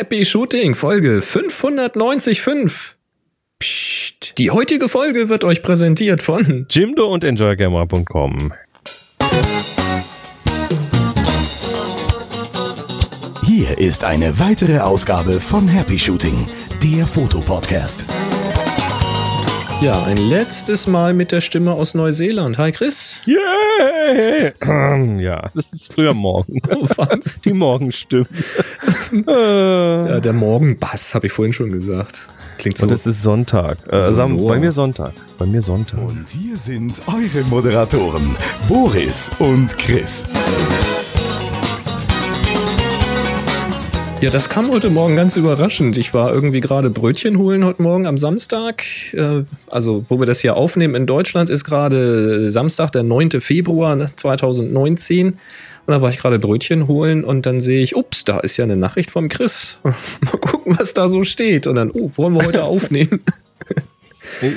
Happy Shooting, Folge 595. Psst. Die heutige Folge wird euch präsentiert von Jimdo und EnjoyGamer.com. Hier ist eine weitere Ausgabe von Happy Shooting, der Fotopodcast. Ja, ein letztes Mal mit der Stimme aus Neuseeland. Hi Chris. Yay! ja, das ist früher Morgen. Oh, Wahnsinn. Die Morgenstimme. Ja, der Morgenbass, habe ich vorhin schon gesagt. Klingt so. Und es ist Sonntag. Äh, So Sam- bei mir Sonntag. Bei mir Sonntag. Und hier sind eure Moderatoren, Boris und Chris. Ja, das kam heute Morgen ganz überraschend. Ich war irgendwie gerade Brötchen holen heute Morgen am Samstag. Äh, Also, wo wir das hier aufnehmen in Deutschland, ist gerade Samstag, der 9. Februar 2019. Und da war ich gerade Brötchen holen und dann sehe ich, ups, da ist ja eine Nachricht vom Chris. Mal gucken, was da so steht. Und dann, oh, wollen wir heute aufnehmen?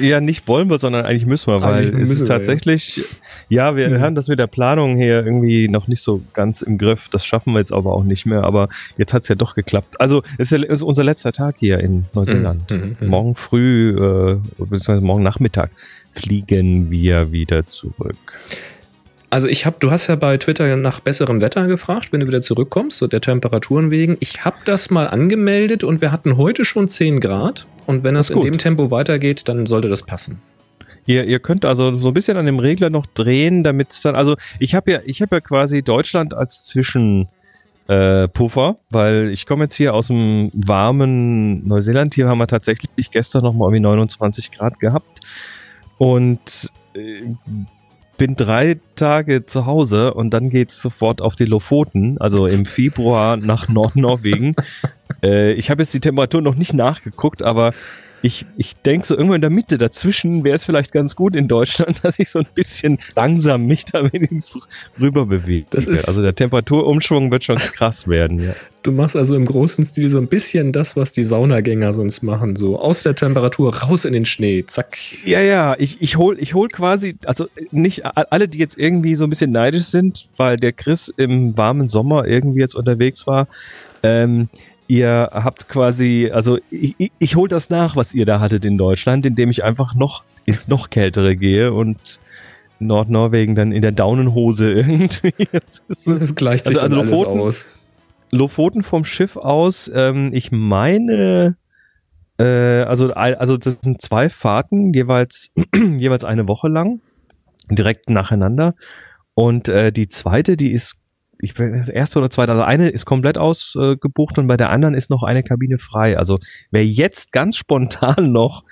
Ja, nicht wollen wir, sondern eigentlich müssen wir, weil Eigentlich es müssen ist wir, ja. tatsächlich, ja, wir Mhm. haben das mit der Planung hier irgendwie noch nicht so ganz im Griff. Das schaffen wir jetzt aber auch nicht mehr. Aber jetzt hat es ja doch geklappt. Also es ist, ja- ist unser letzter Tag hier in Neuseeland. Mhm. Morgen früh, äh, beziehungsweise morgen Nachmittag fliegen wir wieder zurück. Also ich habe, du hast ja bei Twitter nach besserem Wetter gefragt, wenn du wieder zurückkommst, so der Temperaturen wegen. Ich habe das mal angemeldet und wir hatten heute schon 10 Grad. Und wenn das ist in dem Tempo weitergeht, dann sollte das passen. Ihr, ihr könnt also so ein bisschen an dem Regler noch drehen, damit es dann, also ich habe ja, ich habe ja quasi Deutschland als Zwischen äh, Puffer, weil ich komme jetzt hier aus dem warmen Neuseeland. Hier haben wir tatsächlich gestern noch mal irgendwie 29 Grad gehabt und äh, bin drei Tage zu Hause und dann geht's sofort auf die Lofoten, also im Februar nach Nordnorwegen. äh, ich habe jetzt die Temperatur noch nicht nachgeguckt, aber ich, ich denke so irgendwo in der Mitte dazwischen wäre es vielleicht ganz gut in Deutschland, dass ich so ein bisschen langsam mich da wenigstens rüber bewege. Das ist- also der Temperaturumschwung wird schon krass werden. Ja. Du machst also im großen Stil so ein bisschen das, was die Saunagänger sonst machen. So aus der Temperatur raus in den Schnee. Zack. Ja, ja, ich, ich hol, ich hol quasi, also nicht alle, die jetzt irgendwie so ein bisschen neidisch sind, weil der Chris im warmen Sommer irgendwie jetzt unterwegs war. Ähm, ihr habt quasi, also ich, ich, ich hol das nach, was ihr da hattet in Deutschland, indem ich einfach noch ins noch kältere gehe und Nordnorwegen dann in der Daunenhose irgendwie. Das ist- Das gleicht sich Also- dann also alles Lofoten- aus. Lofoten vom Schiff aus, ähm, ich meine, äh, also, also das sind zwei Fahrten, jeweils, jeweils eine Woche lang, direkt nacheinander. Und äh, die zweite, die ist, ich bin das erste oder zweite, also eine ist komplett ausgebucht gebucht und bei der anderen ist noch eine Kabine frei. Also wer jetzt ganz spontan noch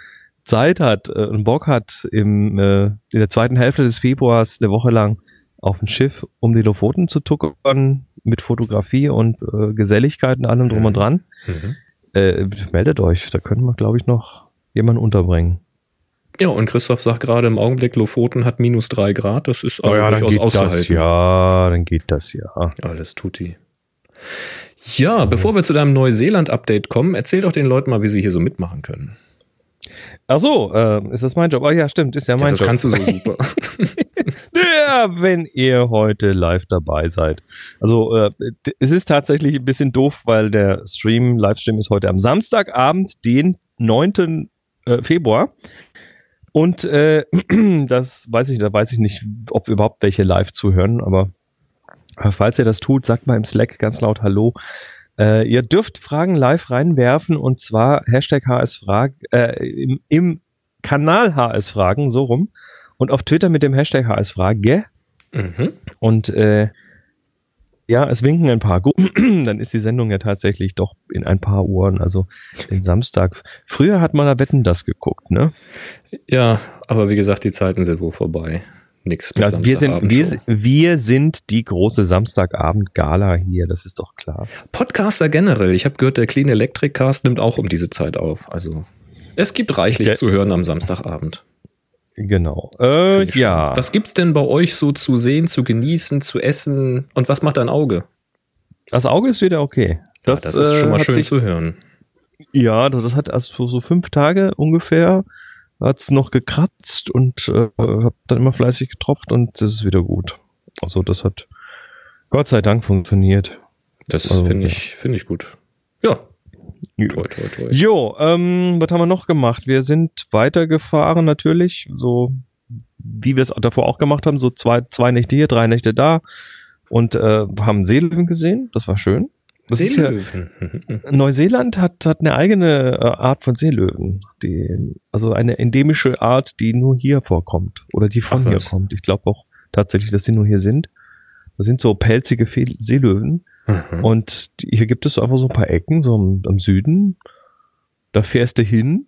Zeit hat äh, und Bock hat, im, äh, in der zweiten Hälfte des Februars eine Woche lang auf dem Schiff, um die Lofoten zu tuckern, mit Fotografie und äh, Geselligkeit und allem drum und dran. Mhm. Äh, meldet euch, da können wir, glaube ich, noch jemanden unterbringen. Ja, und Christoph sagt gerade im Augenblick, Lofoten hat minus drei Grad. Das ist also durchaus das auszuhalten. ja, dann geht das ja. Alles tutti. Ja, bevor wir zu deinem Neuseeland-Update kommen, erzähl doch den Leuten mal, wie sie hier so mitmachen können. Ach so, äh, ist das mein Job? Ah ja, stimmt, ist ja Ja, mein das Job. kannst du so super. Ja, wenn ihr heute live dabei seid. Also äh, es ist tatsächlich ein bisschen doof, weil der Stream, Livestream ist heute am Samstagabend, den 9. Äh, Februar. Und äh, das weiß ich, da weiß ich nicht, ob überhaupt welche live zuhören, aber äh, falls ihr das tut, sagt mal im Slack ganz laut Hallo. Äh, ihr dürft Fragen live reinwerfen und zwar Hashtag HSFragen, äh, im, im Kanal HSFragen, so rum. Und auf Twitter mit dem Hashtag HSFrage. mhm. Und äh, ja, es winken ein paar. Gut, dann ist die Sendung ja tatsächlich doch in ein paar Uhren, also den Samstag. Früher hat man da Wetten das geguckt, ne? Ja, aber wie gesagt, die Zeiten sind wohl vorbei. Nix mit Also wir, sind, wir, wir sind die große Samstagabend-Gala hier, das ist doch klar. Podcaster generell. Ich habe gehört, der Clean Electric Cast nimmt auch um diese Zeit auf. Also es gibt reichlich Der- zu hören am Samstagabend. Genau. Äh, schon. ja. Was gibt's denn bei euch so zu sehen, zu genießen, zu essen? Und was macht dein Auge? Das Auge ist wieder okay. Das, das ist schon äh, mal hat schön sich- zu hören. Ja, das hat also so fünf Tage ungefähr hat's noch gekratzt und äh, hab dann immer fleißig getropft und das ist wieder gut. Also das hat Gott sei Dank funktioniert. Das Also, finde ja. ich, finde ich gut. Ja, Toi, toi, toi. Jo, ähm, was haben wir noch gemacht? Wir sind weitergefahren natürlich, so wie wir es davor auch gemacht haben, so zwei, zwei Nächte hier, drei Nächte da und äh, haben Seelöwen gesehen, das war schön. Das ist ja, Seelöwen. Neuseeland hat, hat eine eigene äh, Art von Seelöwen, die, also eine endemische Art, die nur hier vorkommt oder die von Ach, hier kommt. Ich glaube auch tatsächlich, dass sie nur hier sind. Das sind so pelzige Fe Seelöwen Mhm. und hier gibt es einfach so ein paar Ecken, so am, am Süden. Da fährst du hin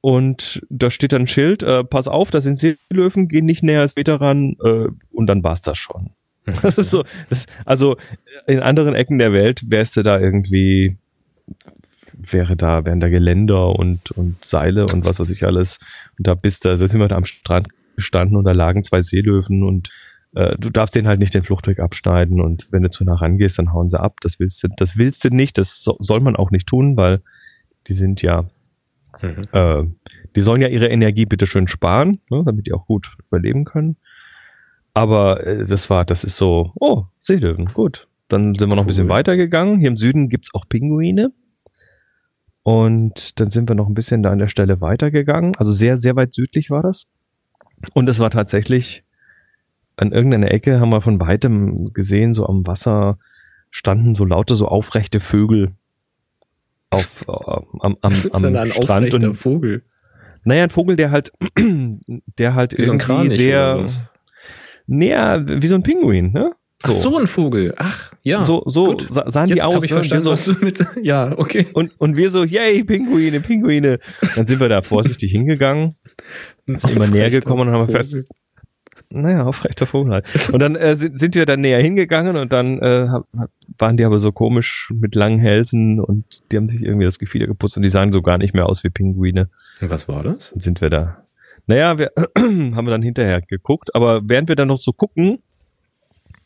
und da steht dann ein Schild, äh, pass auf, das sind Seelöwen, geh nicht näher als Meter ran äh, und dann war's das schon. Das ist so, das, also in anderen Ecken der Welt wärst du da irgendwie, wäre da, wären da Geländer und, und Seile und was weiß ich alles. Und da bist du, da sind wir da am Strand gestanden und da lagen zwei Seelöwen und äh, du darfst denen halt nicht den Fluchtweg abschneiden und wenn du zu nah rangehst, dann hauen sie ab. Das willst du, das willst du nicht, das so, soll man auch nicht tun, weil die sind ja, Mhm. äh, die sollen ja ihre Energie bitte schön sparen, ne, damit die auch gut überleben können. Aber äh, das war, das ist so, oh, Seelöwen, gut. Dann sind wir noch ein bisschen Cool. weitergegangen. Hier im Süden gibt's auch Pinguine. Und dann sind wir noch ein bisschen da an der Stelle weitergegangen. Also sehr, sehr weit südlich war das. Und es war tatsächlich an irgendeiner Ecke, haben wir von weitem gesehen, so am Wasser standen so lauter so aufrechte Vögel auf, äh, am, am, am denn ein Strand. aufrechter Und, Vogel? naja, ein Vogel, der halt, der halt Wie so ein irgendwie Kranich oder sehr, näher, wie so ein Pinguin, ne? Ach, so ein Vogel. Ach, ja. so, so gut. sa- sahen die Jetzt aus. habe ich ne? Verstanden, wir was so, du mit. Ja, okay. und, und wir so, yay, Pinguine, Pinguine. Dann sind wir da vorsichtig hingegangen, Ein sind immer näher gekommen und haben fest, naja, aufrechter Vogel halt. Und dann äh, sind, sind wir dann näher hingegangen und dann äh, waren die aber so komisch mit langen Hälsen und die haben sich irgendwie das Gefieder geputzt und die sahen so gar nicht mehr aus wie Pinguine. Was war das? Dann sind wir da. Naja, wir haben wir dann hinterher geguckt, aber während wir dann noch so gucken,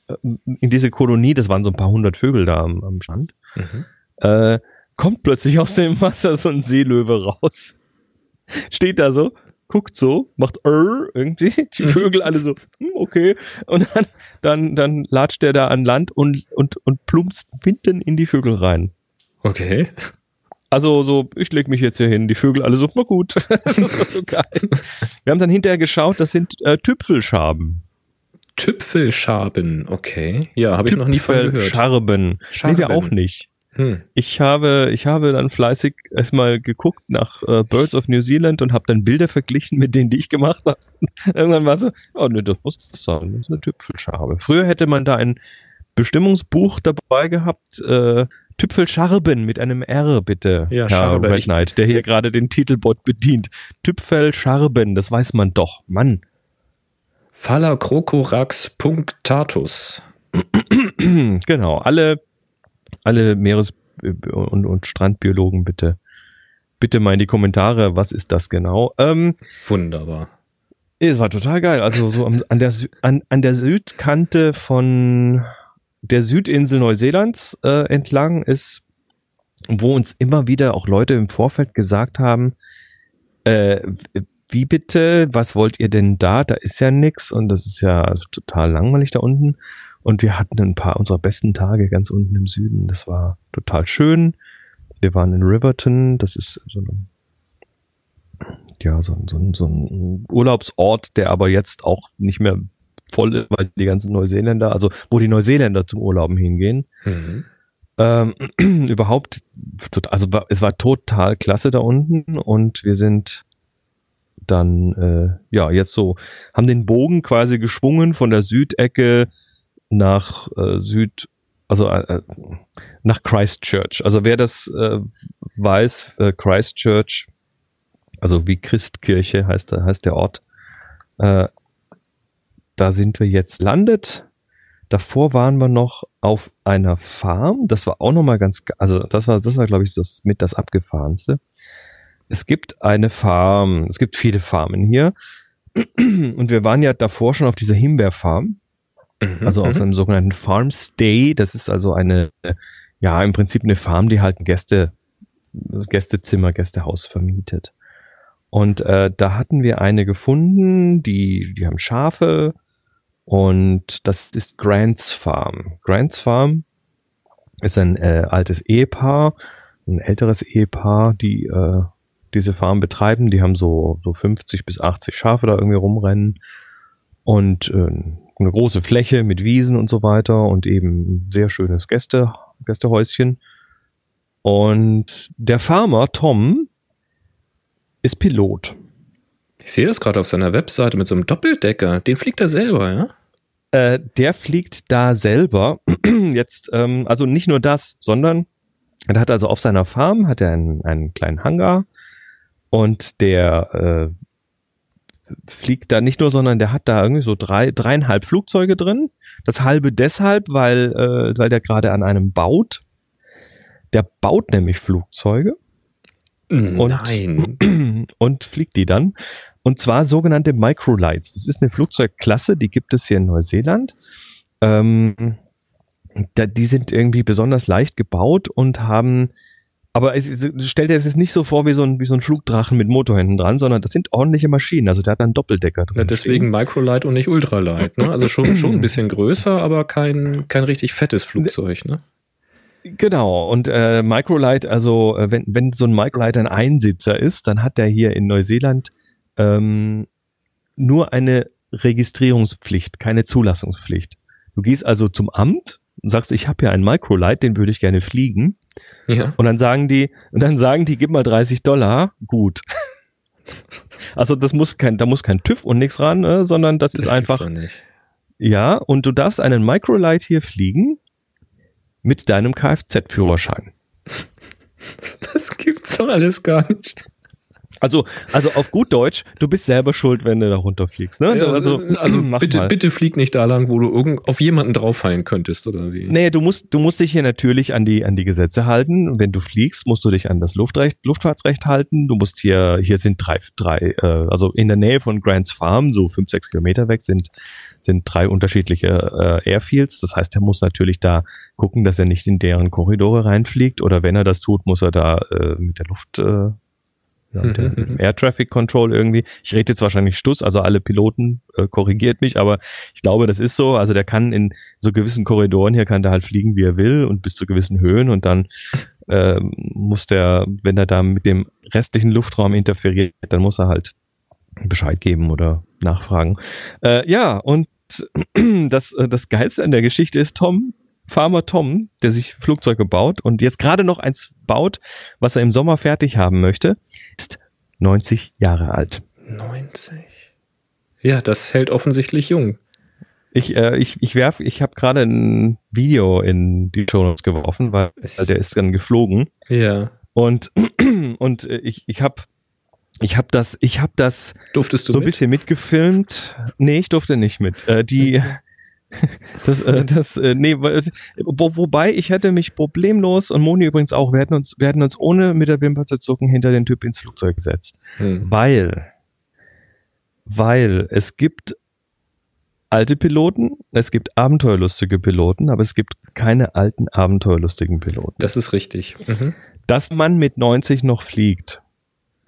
äh, in diese Kolonie, das waren so ein paar hundert Vögel da am, am Strand, Mhm. äh, kommt plötzlich aus dem Wasser so ein Seelöwe raus. Steht da so, guckt so, macht Err irgendwie, die Vögel alle so, hm, okay. Und dann, dann, dann latscht der da an Land und, und, und plumpst mitten in die Vögel rein. Okay. Also so, ich leg mich jetzt hier hin, die Vögel alle so, na gut. das war so geil. Wir haben dann hinterher geschaut, das sind äh, Tüpfelschaben. Tüpfelschaben, okay. Ja, habe ich noch nie von gehört. Tüpfelscharben. Nee, wir Scharben. auch nicht. Hm. Ich habe, ich habe dann fleißig erstmal geguckt nach äh, Birds of New Zealand und habe dann Bilder verglichen mit denen, die ich gemacht habe. Irgendwann war so, oh ne, das muss das sein, das ist eine Tüpfelschabe. Früher hätte man da ein Bestimmungsbuch dabei gehabt, äh, Tüpfelscharben mit einem R, bitte, Ja, Herr Scharbe. Red Knight, der hier gerade den Titelbot bedient. Tüpfelscharben, das weiß man doch. Mann. Phalacrocorax punctatus. genau, alle, alle Meeres- und, und Strandbiologen bitte, bitte mal in die Kommentare, was ist das genau? Ähm, Wunderbar. es war total geil. Also so an, der, Sü- an, an der Südkante von der Südinsel Neuseelands äh, entlang ist, wo uns immer wieder auch Leute im Vorfeld gesagt haben, äh, wie bitte, was wollt ihr denn da? Da ist ja nix und das ist ja total langweilig da unten. Und wir hatten ein paar unserer besten Tage ganz unten im Süden. Das war total schön. Wir waren in Riverton, das ist so ein, ja, so, ein- so, ein- so ein Urlaubsort, der aber jetzt auch nicht mehr voll ist, weil die ganzen Neuseeländer, also wo die Neuseeländer zum Urlauben hingehen. Mhm. Ähm, überhaupt, also es war total klasse da unten und wir sind dann, äh, ja, jetzt so, haben den Bogen quasi geschwungen von der Südecke nach äh, Süd, also äh, nach Christchurch. Also wer das äh, weiß, äh, Christchurch, also wie Christkirche heißt, der- heißt der Ort, äh, da sind wir jetzt landet. Davor waren wir noch auf einer Farm. Das war auch noch mal ganz, also das war, das war glaube ich das mit das abgefahrenste. Es gibt eine Farm. Es gibt viele Farmen hier. Und wir waren ja davor schon auf dieser Himbeerfarm. Mhm. Also auf Mhm. einem sogenannten Farm Stay. Das ist also eine, ja, im Prinzip eine Farm, die halt ein Gäste, Gästezimmer, Gästehaus vermietet. Und äh, da hatten wir eine gefunden, die, die haben Schafe und das ist Grants Farm. Grants Farm ist ein äh, altes Ehepaar, ein älteres Ehepaar, die äh, diese Farm betreiben. Die haben so, so 50 bis 80 Schafe da irgendwie rumrennen und äh, eine große Fläche mit Wiesen und so weiter und eben ein sehr schönes Gäste, Gästehäuschen. Und der Farmer Tom ist Pilot. Ich sehe das gerade auf seiner Webseite mit so einem Doppeldecker. Den fliegt er selber, ja? Äh, der fliegt da selber. Jetzt, ähm, also nicht nur das, sondern er hat also auf seiner Farm hat er einen, einen kleinen Hangar und der äh, fliegt da nicht nur, sondern der hat da irgendwie so drei, dreieinhalb Flugzeuge drin. Das halbe deshalb, weil, äh, weil der gerade an einem baut. Der baut nämlich Flugzeuge. Und, Nein. und fliegt die dann. Und zwar sogenannte Microlights. Das ist eine Flugzeugklasse, die gibt es hier in Neuseeland. Ähm, da, die sind irgendwie besonders leicht gebaut und haben, aber es, es, stellt er es nicht so vor wie so, ein, wie so ein Flugdrachen mit Motor hinten dran, sondern das sind ordentliche Maschinen. Also der hat einen Doppeldecker drin. Ja, deswegen Microlight und nicht Ultralight. Ne? Also schon, schon ein bisschen größer, aber kein, kein richtig fettes Flugzeug. Ne? Genau, und äh, Microlight, also äh, wenn, wenn so ein Microlight ein Einsitzer ist, dann hat der hier in Neuseeland ähm, nur eine Registrierungspflicht, keine Zulassungspflicht. Du gehst also zum Amt und sagst, ich habe ja einen Microlight, den würde ich gerne fliegen. Ja. Und dann sagen die, und dann sagen die, gib mal 30 Dollar, gut. also das muss kein, da muss kein TÜV und nichts ran, äh, sondern das, Das ist einfach, ja, und du darfst einen Microlight hier fliegen mit deinem Kfz-Führerschein. Das gibt's doch alles gar nicht. Also, also auf gut Deutsch, du bist selber schuld, wenn du da runterfliegst. Ne? Ja, also, also mach bitte, mal. bitte flieg nicht da lang, wo du irgend auf jemanden drauffallen könntest, oder wie? Nee, du musst, du musst dich hier natürlich an die, an die Gesetze halten. Wenn du fliegst, musst du dich an das Luftrecht, Luftfahrtsrecht halten. Du musst hier, hier sind drei, drei, äh, also in der Nähe von Grants Farm, so fünf, sechs Kilometer weg, sind, sind drei unterschiedliche äh, Airfields. Das heißt, er muss natürlich da gucken, dass er nicht in deren Korridore reinfliegt. Oder wenn er das tut, muss er da äh, mit der Luft, äh, ja, mit dem Air Traffic Control irgendwie. Ich rede jetzt wahrscheinlich Stuss, also alle Piloten äh, korrigiert mich, aber ich glaube, das ist so. Also der kann in so gewissen Korridoren hier kann der halt fliegen, wie er will und bis zu gewissen Höhen und dann äh, muss der, wenn er da mit dem restlichen Luftraum interferiert, dann muss er halt Bescheid geben oder nachfragen. Äh, ja, und das, äh, das Geilste an der Geschichte ist Tom, Farmer Tom, der sich Flugzeuge baut und jetzt gerade noch eins baut, was er im Sommer fertig haben möchte, ist 90 Jahre alt. 90. Ja, das hält offensichtlich jung. Ich, äh, ich, ich werf, ich habe gerade ein Video in die Show Notes geworfen, weil, weil der ist dann geflogen Ja. und und äh, ich ich habe ich habe das ich habe das Durftest du so ein mit? bisschen mitgefilmt. Nee, ich durfte nicht mit. Äh, die das äh, das äh, nee, wo, wobei ich hätte mich problemlos und Moni übrigens auch, wir hätten uns wir hätten uns ohne mit der Wimper zu zucken hinter den Typ ins Flugzeug gesetzt, Hm. weil weil es gibt alte Piloten, es gibt abenteuerlustige Piloten, aber es gibt keine alten abenteuerlustigen Piloten. Das ist richtig. Mhm. Dass man mit 90 noch fliegt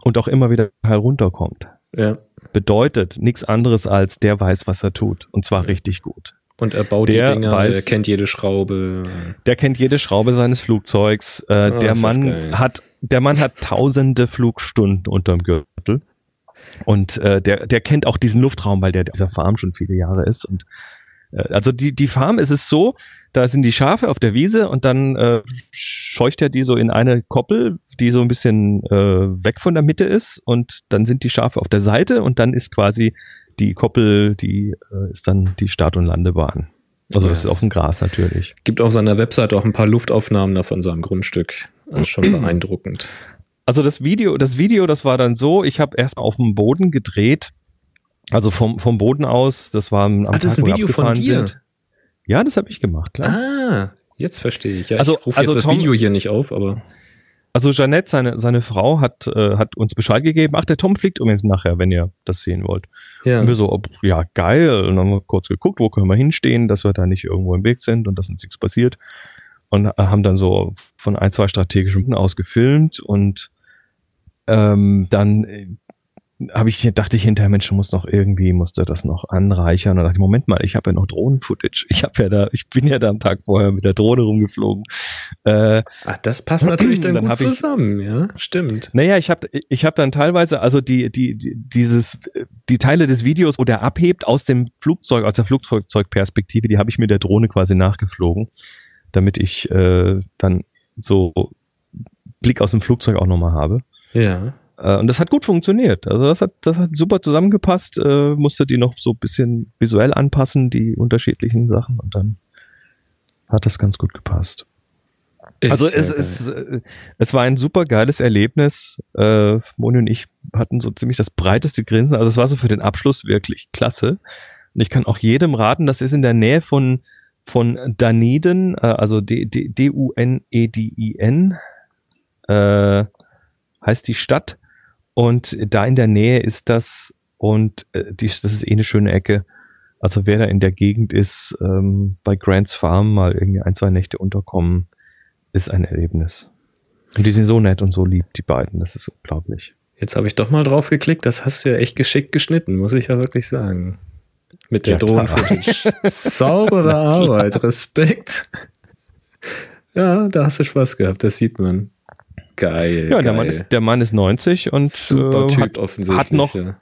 und auch immer wieder herunterkommt, Ja. bedeutet nichts anderes als der weiß, was er tut. Und zwar richtig gut. Und er baut Der die Dinger, weiß- er kennt jede Schraube. Der kennt jede Schraube seines Flugzeugs. Äh, Ah, der Mann hat, der Mann hat tausende Flugstunden unterm Gürtel. Und äh, der, der kennt auch diesen Luftraum, weil der dieser Farm schon viele Jahre ist. Und äh, also die, die Farm ist es so, da sind die Schafe auf der Wiese und dann äh, scheucht er die so in eine Koppel, die so ein bisschen äh, weg von der Mitte ist und dann sind die Schafe auf der Seite und dann ist quasi die Koppel, die äh, ist dann die Start- und Landebahn. Also das ist auf dem Gras natürlich. Gibt auf seiner Website auch ein paar Luftaufnahmen da von seinem Grundstück. Das ist schon beeindruckend. Also das Video, das Video, das war dann so, ich habe erst auf dem Boden gedreht, also vom, vom Boden aus, das war am Ah, das ist ein Video von dir. Sind. Ja, das habe ich gemacht, klar. Ah, jetzt verstehe ich. Ja, Also- ich rufe also jetzt das Tom- Video hier nicht auf, aber Also Jeanette, seine, seine Frau, hat, äh, hat uns Bescheid gegeben, ach, der Tom fliegt übrigens nachher, wenn ihr das sehen wollt. ja. Und wir so, ob, ja, geil. Und dann haben wir kurz geguckt, wo können wir hinstehen, dass wir da nicht irgendwo im Weg sind und dass uns nichts passiert. Und äh, haben dann so von ein, zwei strategischen Punkten aus gefilmt und ähm, dann äh, habe ich dachte ich hinterher, Mensch, du musst noch irgendwie, musst du das noch anreichern. Und dachte ich, Moment mal, ich habe ja noch Drohnen-Footage. Ich habe ja da, ich bin ja da am Tag vorher mit der Drohne rumgeflogen. Äh, Ach, das passt natürlich dann, dann gut zusammen, ich, ja, stimmt. Naja, ich habe ich hab dann teilweise, also die, die, die, dieses, die Teile des Videos, wo der abhebt aus dem Flugzeug, aus der Flugzeugperspektive, die habe ich mit der Drohne quasi nachgeflogen, damit ich äh, dann so Blick aus dem Flugzeug auch nochmal habe. Ja. Äh, und das hat gut funktioniert. Also das hat, das hat super zusammengepasst. Äh, musste die noch so ein bisschen visuell anpassen, die unterschiedlichen Sachen. Und dann hat das ganz gut gepasst. Ist also es, es, äh, es war ein super geiles Erlebnis. Äh, Moni und ich hatten so ziemlich das breiteste Grinsen. Also es war so für den Abschluss wirklich klasse. Und ich kann auch jedem raten, das ist in der Nähe von, von Dunedin, äh, also D-U-N-E-D-I-N, äh, heißt die Stadt. Und da in der Nähe ist das und äh, die, das ist eh eine schöne Ecke. Also wer da in der Gegend ist, ähm, bei Grants Farm mal irgendwie ein, zwei Nächte unterkommen, ist ein Erlebnis. Und die sind so nett und so lieb, die beiden. Das ist unglaublich. Jetzt habe ich doch mal drauf geklickt. Das hast du ja echt geschickt geschnitten, muss ich ja wirklich sagen. Mit der ja, Drohnen-Footage. Saubere Arbeit, Respekt. Ja, da hast du Spaß gehabt, das sieht man. Geil. Ja, geil. Der, Mann ist, der Mann ist 90 und Super äh, typ hat, offensichtlich, hat noch, ja.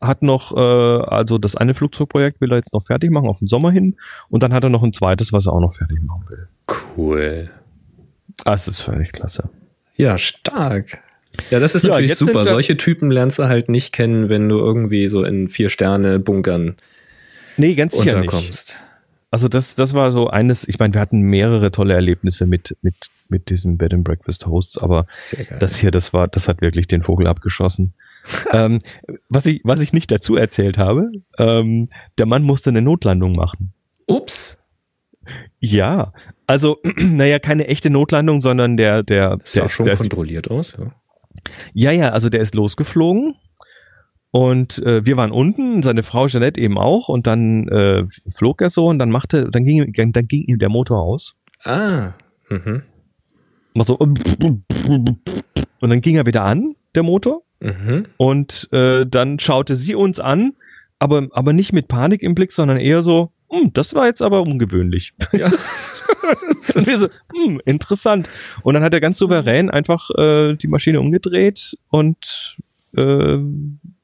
hat noch, äh, also das eine Flugzeugprojekt will er jetzt noch fertig machen auf den Sommer hin und dann hat er noch ein zweites, was er auch noch fertig machen will. Cool. Das ist völlig klasse. Ja, stark. Ja, das ist ja, natürlich super. Solche Typen lernst du halt nicht kennen, wenn du irgendwie so in Vier-Sterne-Bunkern nee, ganz sicher unterkommst. Nicht. Also das, das war so eines, ich meine, wir hatten mehrere tolle Erlebnisse mit, mit, mit diesen Bed and Breakfast Hosts, aber das hier, das war, das hat wirklich den Vogel abgeschossen. ähm, was ich, was ich nicht dazu erzählt habe, ähm, der Mann musste eine Notlandung machen. Ups. Ja, also, naja, keine echte Notlandung, sondern der, der, das sah der schon der kontrolliert aus, ja. Ja, ja, also der ist losgeflogen und äh, wir waren unten, seine Frau Jeanette eben auch und dann äh, flog er so und dann machte, dann ging, dann ging ihm der Motor aus. Ah. Mhm. So, und dann ging er wieder an, der Motor. Mhm. Und äh, dann schaute sie uns an, aber, aber nicht mit Panik im Blick, sondern eher so, hm, das war jetzt aber ungewöhnlich. Ja. und wir so, hm, interessant. Und dann hat er ganz souverän einfach äh, die Maschine umgedreht und äh,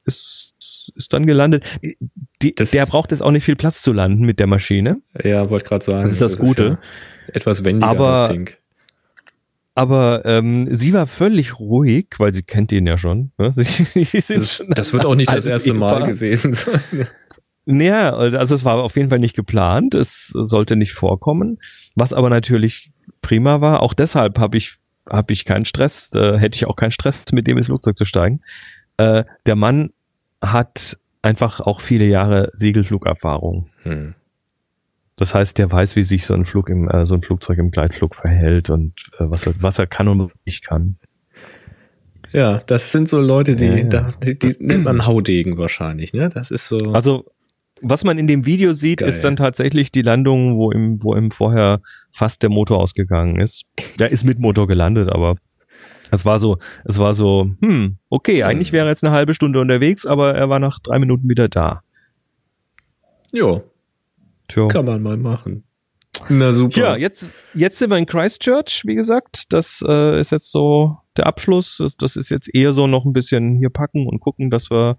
ist, ist dann gelandet. Die, der braucht jetzt auch nicht viel Platz zu landen mit der Maschine. Ja, wollte gerade sagen. Das ist das, das Gute. Ist ja etwas wendiger, aber, das Ding. Aber ähm, sie war völlig ruhig, weil sie kennt ihn ja schon. Ne? das, das, wird auch nicht das erste Mal gewesen sein. Naja, also es war auf jeden Fall nicht geplant. Es sollte nicht vorkommen. Was aber natürlich prima war. Auch deshalb habe ich habe ich keinen Stress. Äh, hätte ich auch keinen Stress, mit dem ins Flugzeug zu steigen. Äh, der Mann hat einfach auch viele Jahre Segelflugerfahrung. Hm. Das heißt, der weiß, wie sich so ein Flug im, äh, so ein Flugzeug im Gleitflug verhält und äh, was, er, was er kann und was er nicht kann. Ja, das sind so Leute, die, ja, Da, die, die nennt man Haudegen wahrscheinlich, ne? Das ist so. Also, was man in dem Video sieht, Geil. ist dann tatsächlich die Landung, wo im, wo im vorher fast der Motor ausgegangen ist. Der ist mit Motor gelandet, aber es war so, es war so, hm, okay, eigentlich wäre er jetzt eine halbe Stunde unterwegs, aber er war nach drei Minuten wieder da. Jo. Tja. Kann man mal machen. Na super. Ja, jetzt, jetzt sind wir in Christchurch, wie gesagt. Das äh, ist jetzt so der Abschluss. Das ist jetzt eher so noch ein bisschen hier packen und gucken, dass wir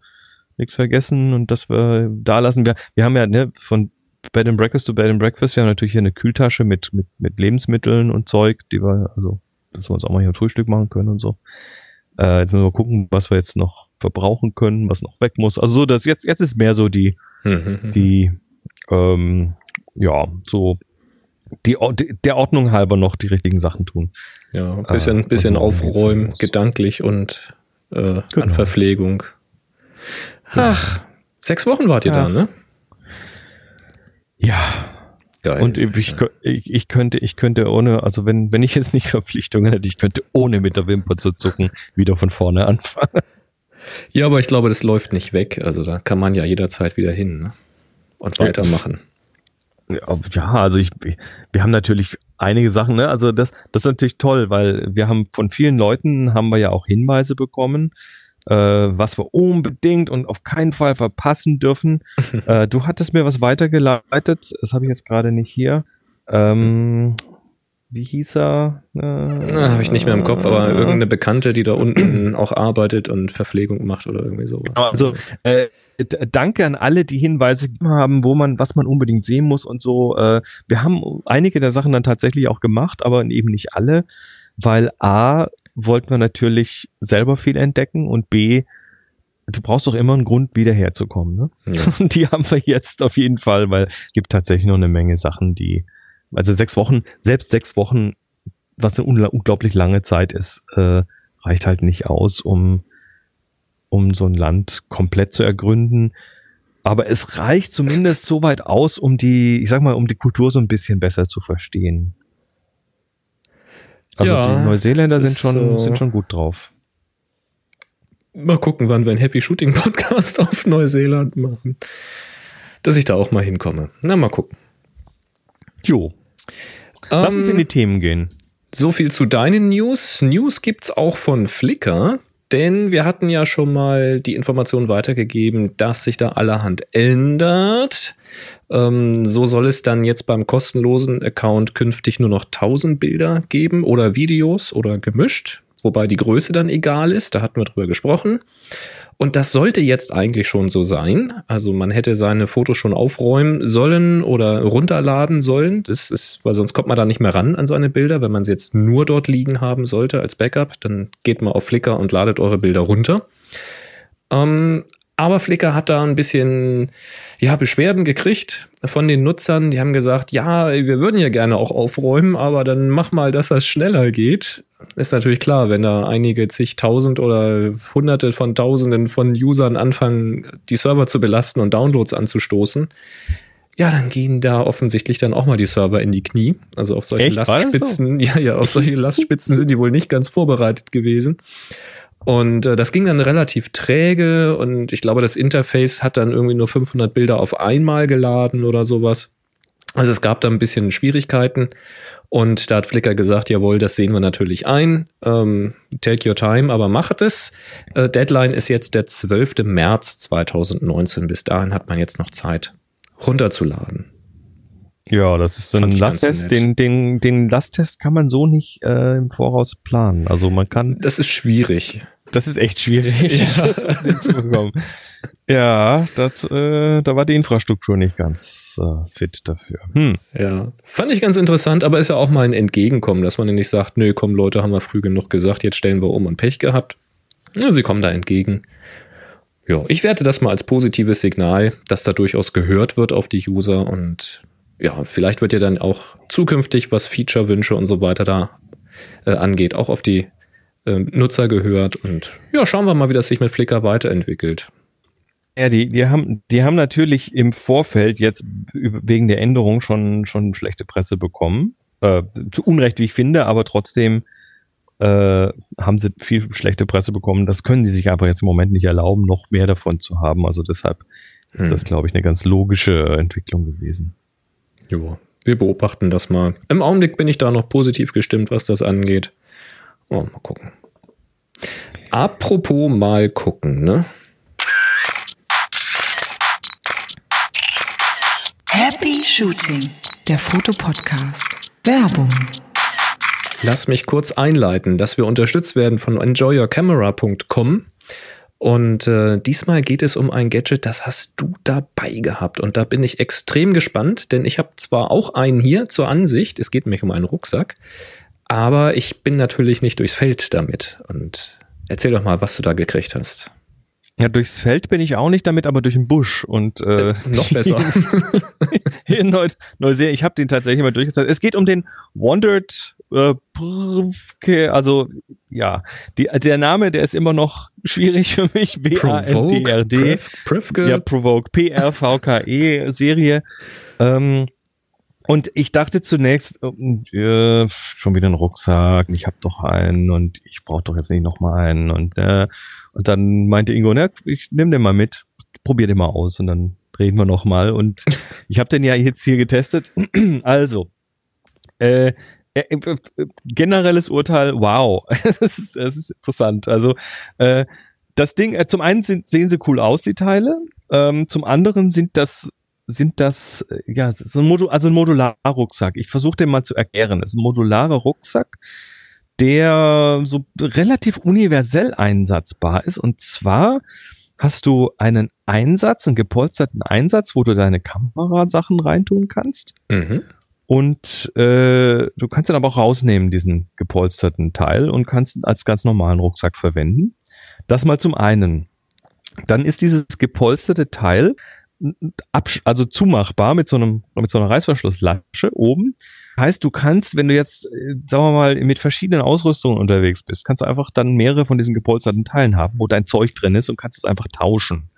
nichts vergessen und dass wir da lassen. Wir, wir haben ja ne, von Bed and Breakfast zu Bed and Breakfast, wir haben natürlich hier eine Kühltasche mit, mit, mit Lebensmitteln und Zeug, die wir, also dass wir uns auch mal hier ein Frühstück machen können und so. Äh, jetzt müssen wir gucken, was wir jetzt noch verbrauchen können, was noch weg muss. Also so, das jetzt, jetzt ist mehr so die, mhm. die, ähm, ja, so die, der Ordnung halber noch die richtigen Sachen tun. Ja, ein bisschen, äh, bisschen aufräumen, gedanklich und äh, genau. an Verpflegung. Ach, sechs Wochen wart ihr ja. da, ne? Ja, Geil. Und ich, ich, ich, könnte, ich könnte ohne, also wenn, wenn ich jetzt nicht Verpflichtungen hätte, ich könnte ohne mit der Wimper zu zucken wieder von vorne anfangen. Ja, aber ich glaube, das läuft nicht weg. Also da kann man ja jederzeit wieder hin ne? und weitermachen. Ja, also ich, wir haben natürlich einige Sachen, ne? Also das, das ist natürlich toll, weil wir haben von vielen Leuten haben wir ja auch Hinweise bekommen, äh, was wir unbedingt und auf keinen Fall verpassen dürfen. äh, du hattest mir was weitergeleitet, das habe ich jetzt gerade nicht hier. Ähm, wie hieß er? Äh, habe ich nicht mehr im Kopf, aber irgendeine Bekannte, die da unten auch arbeitet und Verpflegung macht oder irgendwie sowas. Also äh, danke an alle, die Hinweise haben, wo man, was man unbedingt sehen muss und so. Äh, wir haben einige der Sachen dann tatsächlich auch gemacht, aber eben nicht alle, weil A wollten wir natürlich selber viel entdecken und B du brauchst doch immer einen Grund, wieder herzukommen. Ne? Ja. Und die haben wir jetzt auf jeden Fall, weil es gibt tatsächlich noch eine Menge Sachen, die also sechs Wochen, selbst sechs Wochen, was eine unglaublich lange Zeit ist, äh, reicht halt nicht aus, um, um so ein Land komplett zu ergründen. Aber es reicht zumindest so weit aus, um die, ich sag mal, um die Kultur so ein bisschen besser zu verstehen. Also ja, die Neuseeländer sind schon, so sind schon gut drauf. Mal gucken, wann wir einen Happy Shooting Podcast auf Neuseeland machen. Dass ich da auch mal hinkomme. Na, mal gucken. Jo. Lass uns in die ähm, Themen gehen. So viel zu deinen News. News gibt's auch von Flickr, denn wir hatten ja schon mal die Information weitergegeben, dass sich da allerhand ändert. Ähm, so soll es dann jetzt beim kostenlosen Account künftig nur noch 1000 Bilder geben oder Videos oder gemischt, wobei die Größe dann egal ist. Da hatten wir drüber gesprochen. Und das sollte jetzt eigentlich schon so sein. Also man hätte seine Fotos schon aufräumen sollen oder runterladen sollen. Das ist, weil sonst kommt man da nicht mehr ran an seine Bilder. Wenn man sie jetzt nur dort liegen haben sollte als Backup, dann geht mal auf Flickr und ladet eure Bilder runter. Ähm, aber Flickr hat da ein bisschen ja, Beschwerden gekriegt von den Nutzern. Die haben gesagt, ja, wir würden ja gerne auch aufräumen, aber dann mach mal, dass das schneller geht. Ist natürlich klar, wenn da einige zigtausend oder hunderte von tausenden von Usern anfangen, die Server zu belasten und Downloads anzustoßen, ja, dann gehen da offensichtlich dann auch mal die Server in die Knie. Also auf solche Echt? Lastspitzen, so? ja, ja, auf solche Lastspitzen sind die wohl nicht ganz vorbereitet gewesen. Und äh, das ging dann relativ träge und ich glaube, das Interface hat dann irgendwie nur 500 Bilder auf einmal geladen oder sowas. Also es gab da ein bisschen Schwierigkeiten und da hat Flickr gesagt, jawohl, das sehen wir natürlich ein. Ähm, take your time, aber macht es. Äh, Deadline ist jetzt der 12. März 2019. Bis dahin hat man jetzt noch Zeit, runterzuladen. Ja, das ist ein Lasttest. Den, den, den Lasttest kann man so nicht äh, im Voraus planen. Also man kann. Das ist schwierig. Das ist echt schwierig, ja. das ja, das, äh, da war die Infrastruktur nicht ganz äh, fit dafür. Hm. Ja, fand ich ganz interessant, aber ist ja auch mal ein Entgegenkommen, dass man nicht sagt, nö, komm Leute, haben wir früh genug gesagt, jetzt stellen wir um und Pech gehabt. Ja, sie kommen da entgegen. Ja, ich werte das mal als positives Signal, dass da durchaus gehört wird auf die User und ja, vielleicht wird ja dann auch zukünftig, was Feature-Wünsche und so weiter da äh, angeht, auch auf die Nutzer gehört. Und ja, schauen wir mal, wie das sich mit Flickr weiterentwickelt. Ja, die, die haben, die haben natürlich im Vorfeld jetzt wegen der Änderung schon, schon schlechte Presse bekommen. Äh, zu Unrecht, wie ich finde, aber trotzdem äh, haben sie viel schlechte Presse bekommen. Das können die sich einfach jetzt im Moment nicht erlauben, noch mehr davon zu haben. Also deshalb ist hm. das, glaube ich, eine ganz logische Entwicklung gewesen. Ja, wir beobachten das mal. Im Augenblick bin ich da noch positiv gestimmt, was das angeht. Oh, mal gucken. Apropos mal gucken, ne? Happy Shooting, der Fotopodcast. Werbung. Lass mich kurz einleiten, dass wir unterstützt werden von enjoyyourcamera.com. Und äh, diesmal geht es um ein Gadget, das hast du dabei gehabt. Und da bin ich extrem gespannt, denn ich habe zwar auch einen hier zur Ansicht, es geht nämlich um einen Rucksack, aber ich bin natürlich nicht durchs Feld damit. Und erzähl doch mal, was du da gekriegt hast. Ja, durchs Feld bin ich auch nicht damit, aber durch den Busch und äh, äh noch besser. in Neu Neuseeland, ich habe den tatsächlich mal durchgesetzt. Es geht um den Wandered äh, also ja, die, der Name, der ist immer noch schwierig für mich. B-A-N-D-R-D. Ja, Provoke. P-R-V-K-E Serie. Ähm, und ich dachte zunächst, äh, schon wieder ein Rucksack, ich habe doch einen und ich brauche doch jetzt nicht noch mal einen. Und, äh, und dann meinte Ingo, na, ich nehme den mal mit, probier den mal aus und dann reden wir noch mal. Und ich habe den ja jetzt hier getestet. also, äh, äh, generelles Urteil, wow, es ist, ist interessant. Also äh, das Ding, äh, zum einen sind, sehen sie cool aus, die Teile. Ähm, zum anderen sind das sind das, äh, ja, so ein Modul, also ein modularer Rucksack. Ich versuche den mal zu erklären. Es ist ein modularer Rucksack, der so relativ universell einsatzbar ist. Und zwar hast du einen Einsatz, einen gepolsterten Einsatz, wo du deine Kamerasachen reintun kannst. Mhm. Und äh, du kannst ihn aber auch rausnehmen, diesen gepolsterten Teil, und kannst ihn als ganz normalen Rucksack verwenden. Das mal zum einen. Dann ist dieses gepolsterte Teil also zumachbar mit so einem mit so einer Reißverschlusslasche oben. Heißt, du kannst, wenn du jetzt, äh, sagen wir mal, mit verschiedenen Ausrüstungen unterwegs bist, kannst du einfach dann mehrere von diesen gepolsterten Teilen haben, wo dein Zeug drin ist und kannst es einfach tauschen.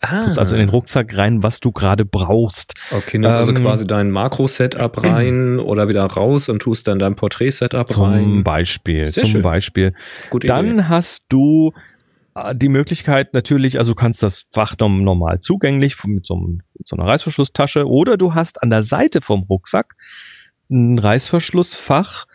Ah. Tust also in den Rucksack rein, was du gerade brauchst. Okay, nimmst also Ähm, quasi dein Makro-Setup rein oder wieder raus und tust dann dein Porträt-Setup Zum rein. Beispiel, Sehr zum schön. Beispiel. Gute Dann Idee. hast du die Möglichkeit natürlich, also du kannst das Fach normal zugänglich mit so, einem, mit so einer Reißverschlusstasche oder du hast an der Seite vom Rucksack ein Reißverschlussfach,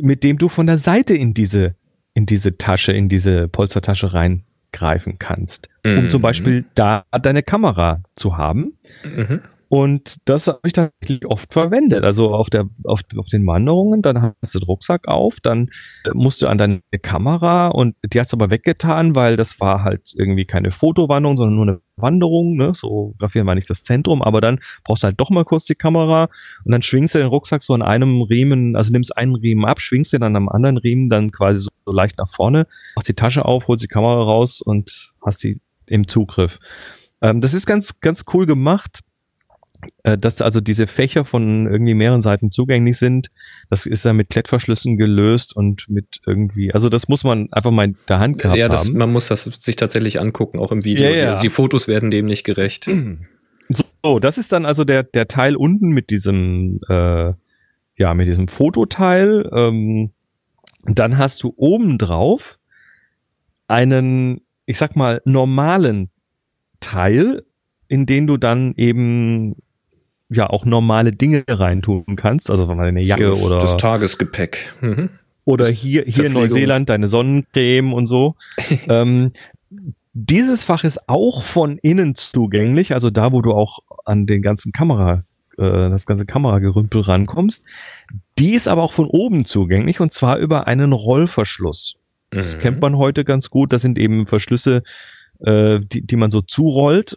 mit dem du von der Seite in diese, in diese Tasche, in diese Polstertasche reingreifen kannst, um Mhm. zum Beispiel da deine Kamera zu haben. Mhm. Und das habe ich tatsächlich oft verwendet. Also auf der, auf, auf den Wanderungen, dann hast du den Rucksack auf, dann äh, musst du an deine Kamera und die hast du aber weggetan, weil das war halt irgendwie keine Fotowandерung, sondern nur eine Wanderung, ne? So fotografieren war nicht das Zentrum, aber dann brauchst du halt doch mal kurz die Kamera und dann schwingst du den Rucksack so an einem Riemen, also nimmst einen Riemen ab, schwingst den dann am anderen Riemen dann quasi so, so leicht nach vorne, machst die Tasche auf, holst die Kamera raus und hast die im Zugriff. Ähm, das ist ganz, ganz cool gemacht dass also diese Fächer von irgendwie mehreren Seiten zugänglich sind. Das ist ja mit Klettverschlüssen gelöst und mit irgendwie, also das muss man einfach mal in der Hand gehabt Ja, das, haben. man muss das sich tatsächlich angucken, auch im Video. Ja, ja. Also die Fotos werden dem nicht gerecht. So, das ist dann also der, der Teil unten mit diesem, äh, ja, mit diesem Fototeil. Ähm, dann hast du oben drauf einen, ich sag mal, normalen Teil, in den du dann eben ja auch normale Dinge reintun kannst, also eine Jacke So, oder Das Tagesgepäck. Mhm. oder Das hier, hier in. Neuseeland deine Sonnencreme und so. ähm, dieses Fach ist auch von innen zugänglich, also da, wo du auch an den ganzen Kamera, äh, das ganze Kameragerümpel rankommst. Die ist aber auch von oben zugänglich und zwar über einen Rollverschluss. Das Mhm. kennt man heute ganz gut. Das sind eben Verschlüsse, äh, die, die man so zurollt.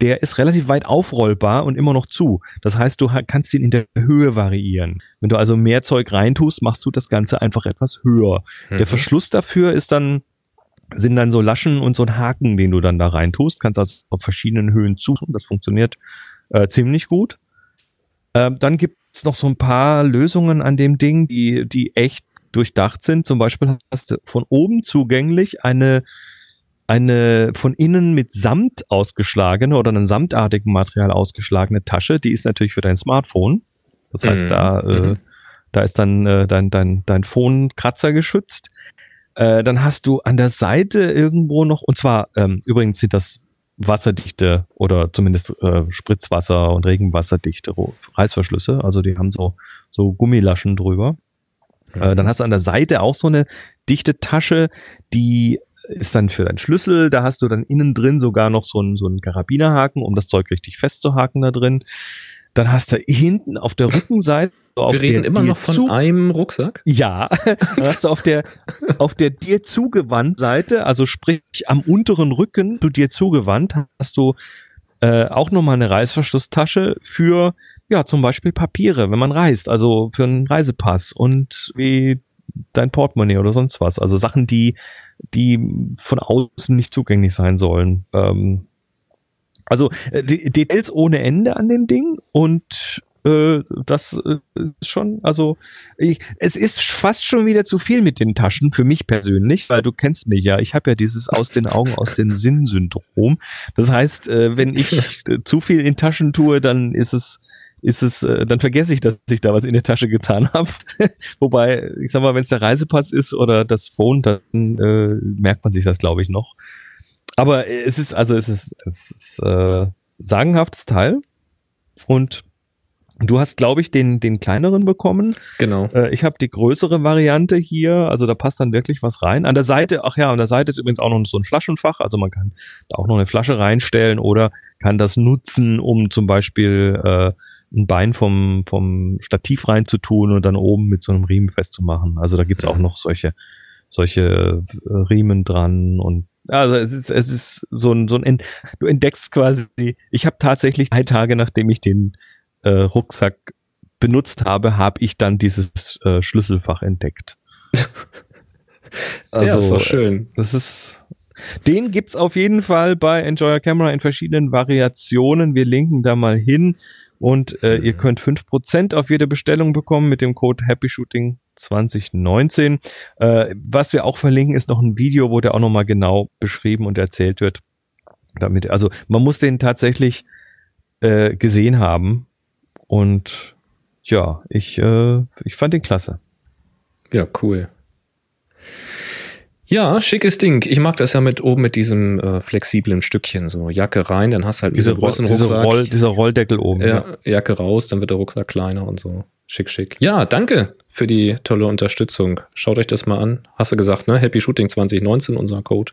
Der ist relativ weit aufrollbar und immer noch zu. Das heißt, du kannst ihn in der Höhe variieren. Wenn du also mehr Zeug reintust, machst du das Ganze einfach etwas höher. Der Mhm. Verschluss dafür ist dann, sind dann so Laschen und so ein Haken, den du dann da reintust. Kannst also auf verschiedenen Höhen suchen. Das funktioniert äh, ziemlich gut. Ähm, dann gibt's noch so ein paar Lösungen an dem Ding, die, die echt durchdacht sind. Zum Beispiel hast du von oben zugänglich eine, eine von innen mit Samt ausgeschlagene oder einem samtartigen Material ausgeschlagene Tasche. Die ist natürlich für dein Smartphone. Das heißt, Mhm. da, äh, Mhm. da ist dann äh, dein, dein, dein Phone Kratzer geschützt. Äh, dann hast du an der Seite irgendwo noch, und zwar ähm, übrigens sind das wasserdichte oder zumindest äh, Spritzwasser und Regenwasserdichte Reißverschlüsse. Also die haben so, so Gummilaschen drüber. Äh, dann hast du an der Seite auch so eine dichte Tasche, die ist dann für deinen Schlüssel. Da hast du dann innen drin sogar noch so einen, so einen Karabinerhaken, um das Zeug richtig festzuhaken da drin. Dann hast du hinten auf der Rückenseite. auf Wir reden der immer noch von zu- einem Rucksack. ja, dann hast du auf der, auf der dir zugewandt Seite, also sprich am unteren Rücken, du dir zugewandt, hast du äh, auch nochmal eine Reißverschlusstasche für, ja, zum Beispiel Papiere, wenn man reist, also für einen Reisepass und wie dein Portemonnaie oder sonst was. Also Sachen, die, die von außen nicht zugänglich sein sollen. Ähm, also äh, Details ohne Ende an dem Ding und äh, das äh, ist schon, also ich, es ist fast schon wieder zu viel mit den Taschen für mich persönlich, weil du kennst mich ja. Ich habe ja dieses aus den Augen, aus den Sinn-Syndrom. Das heißt, äh, wenn ich zu viel in Taschen tue, dann ist es ist es, äh, dann vergesse ich, dass ich da was in der Tasche getan habe. Wobei, ich sag mal, wenn es der Reisepass ist oder das Phone, dann äh, merkt man sich das, glaube ich, noch. Aber es ist, also es ist, es ist äh, sagenhaftes Teil und Du hast, glaube ich, den, den kleineren bekommen. Genau. Äh, ich habe die größere Variante hier, also da passt dann wirklich was rein. An der Seite, ach ja, an der Seite ist übrigens auch noch so ein Flaschenfach, also man kann da auch noch eine Flasche reinstellen oder kann das nutzen, um zum Beispiel äh, ein Bein vom, vom Stativ reinzutun und dann oben mit so einem Riemen festzumachen. Also da gibt's auch noch solche, solche äh, Riemen dran und also es ist, es ist so ein, so ein, du entdeckst quasi, ich habe tatsächlich drei Tage, nachdem ich den äh, Rucksack benutzt habe, habe ich dann dieses äh, Schlüsselfach entdeckt. also, ja, ist doch schön. Das ist, den gibt's auf jeden Fall bei Enjoy Your Camera in verschiedenen Variationen. Wir linken da mal hin und äh, ihr könnt fünf Prozent auf jede Bestellung bekommen mit dem Code Happy Shooting 2019. Äh, was wir auch verlinken, ist noch ein Video, wo der auch nochmal genau beschrieben und erzählt wird. Damit, also man muss den tatsächlich äh, gesehen haben, und ja, ich, äh, ich fand den klasse. Ja, cool. Ja, schickes Ding. Ich mag das ja mit oben mit diesem äh, flexiblen Stückchen, so Jacke rein, dann hast du halt diese großen Rucksack. Diese Roll, dieser Rolldeckel oben. Ja, ja, Jacke raus, dann wird der Rucksack kleiner und so. Schick, schick. Ja, danke für die tolle Unterstützung. Schaut euch das mal an. Hast du gesagt, ne? Happy Shooting 2019, unser Code.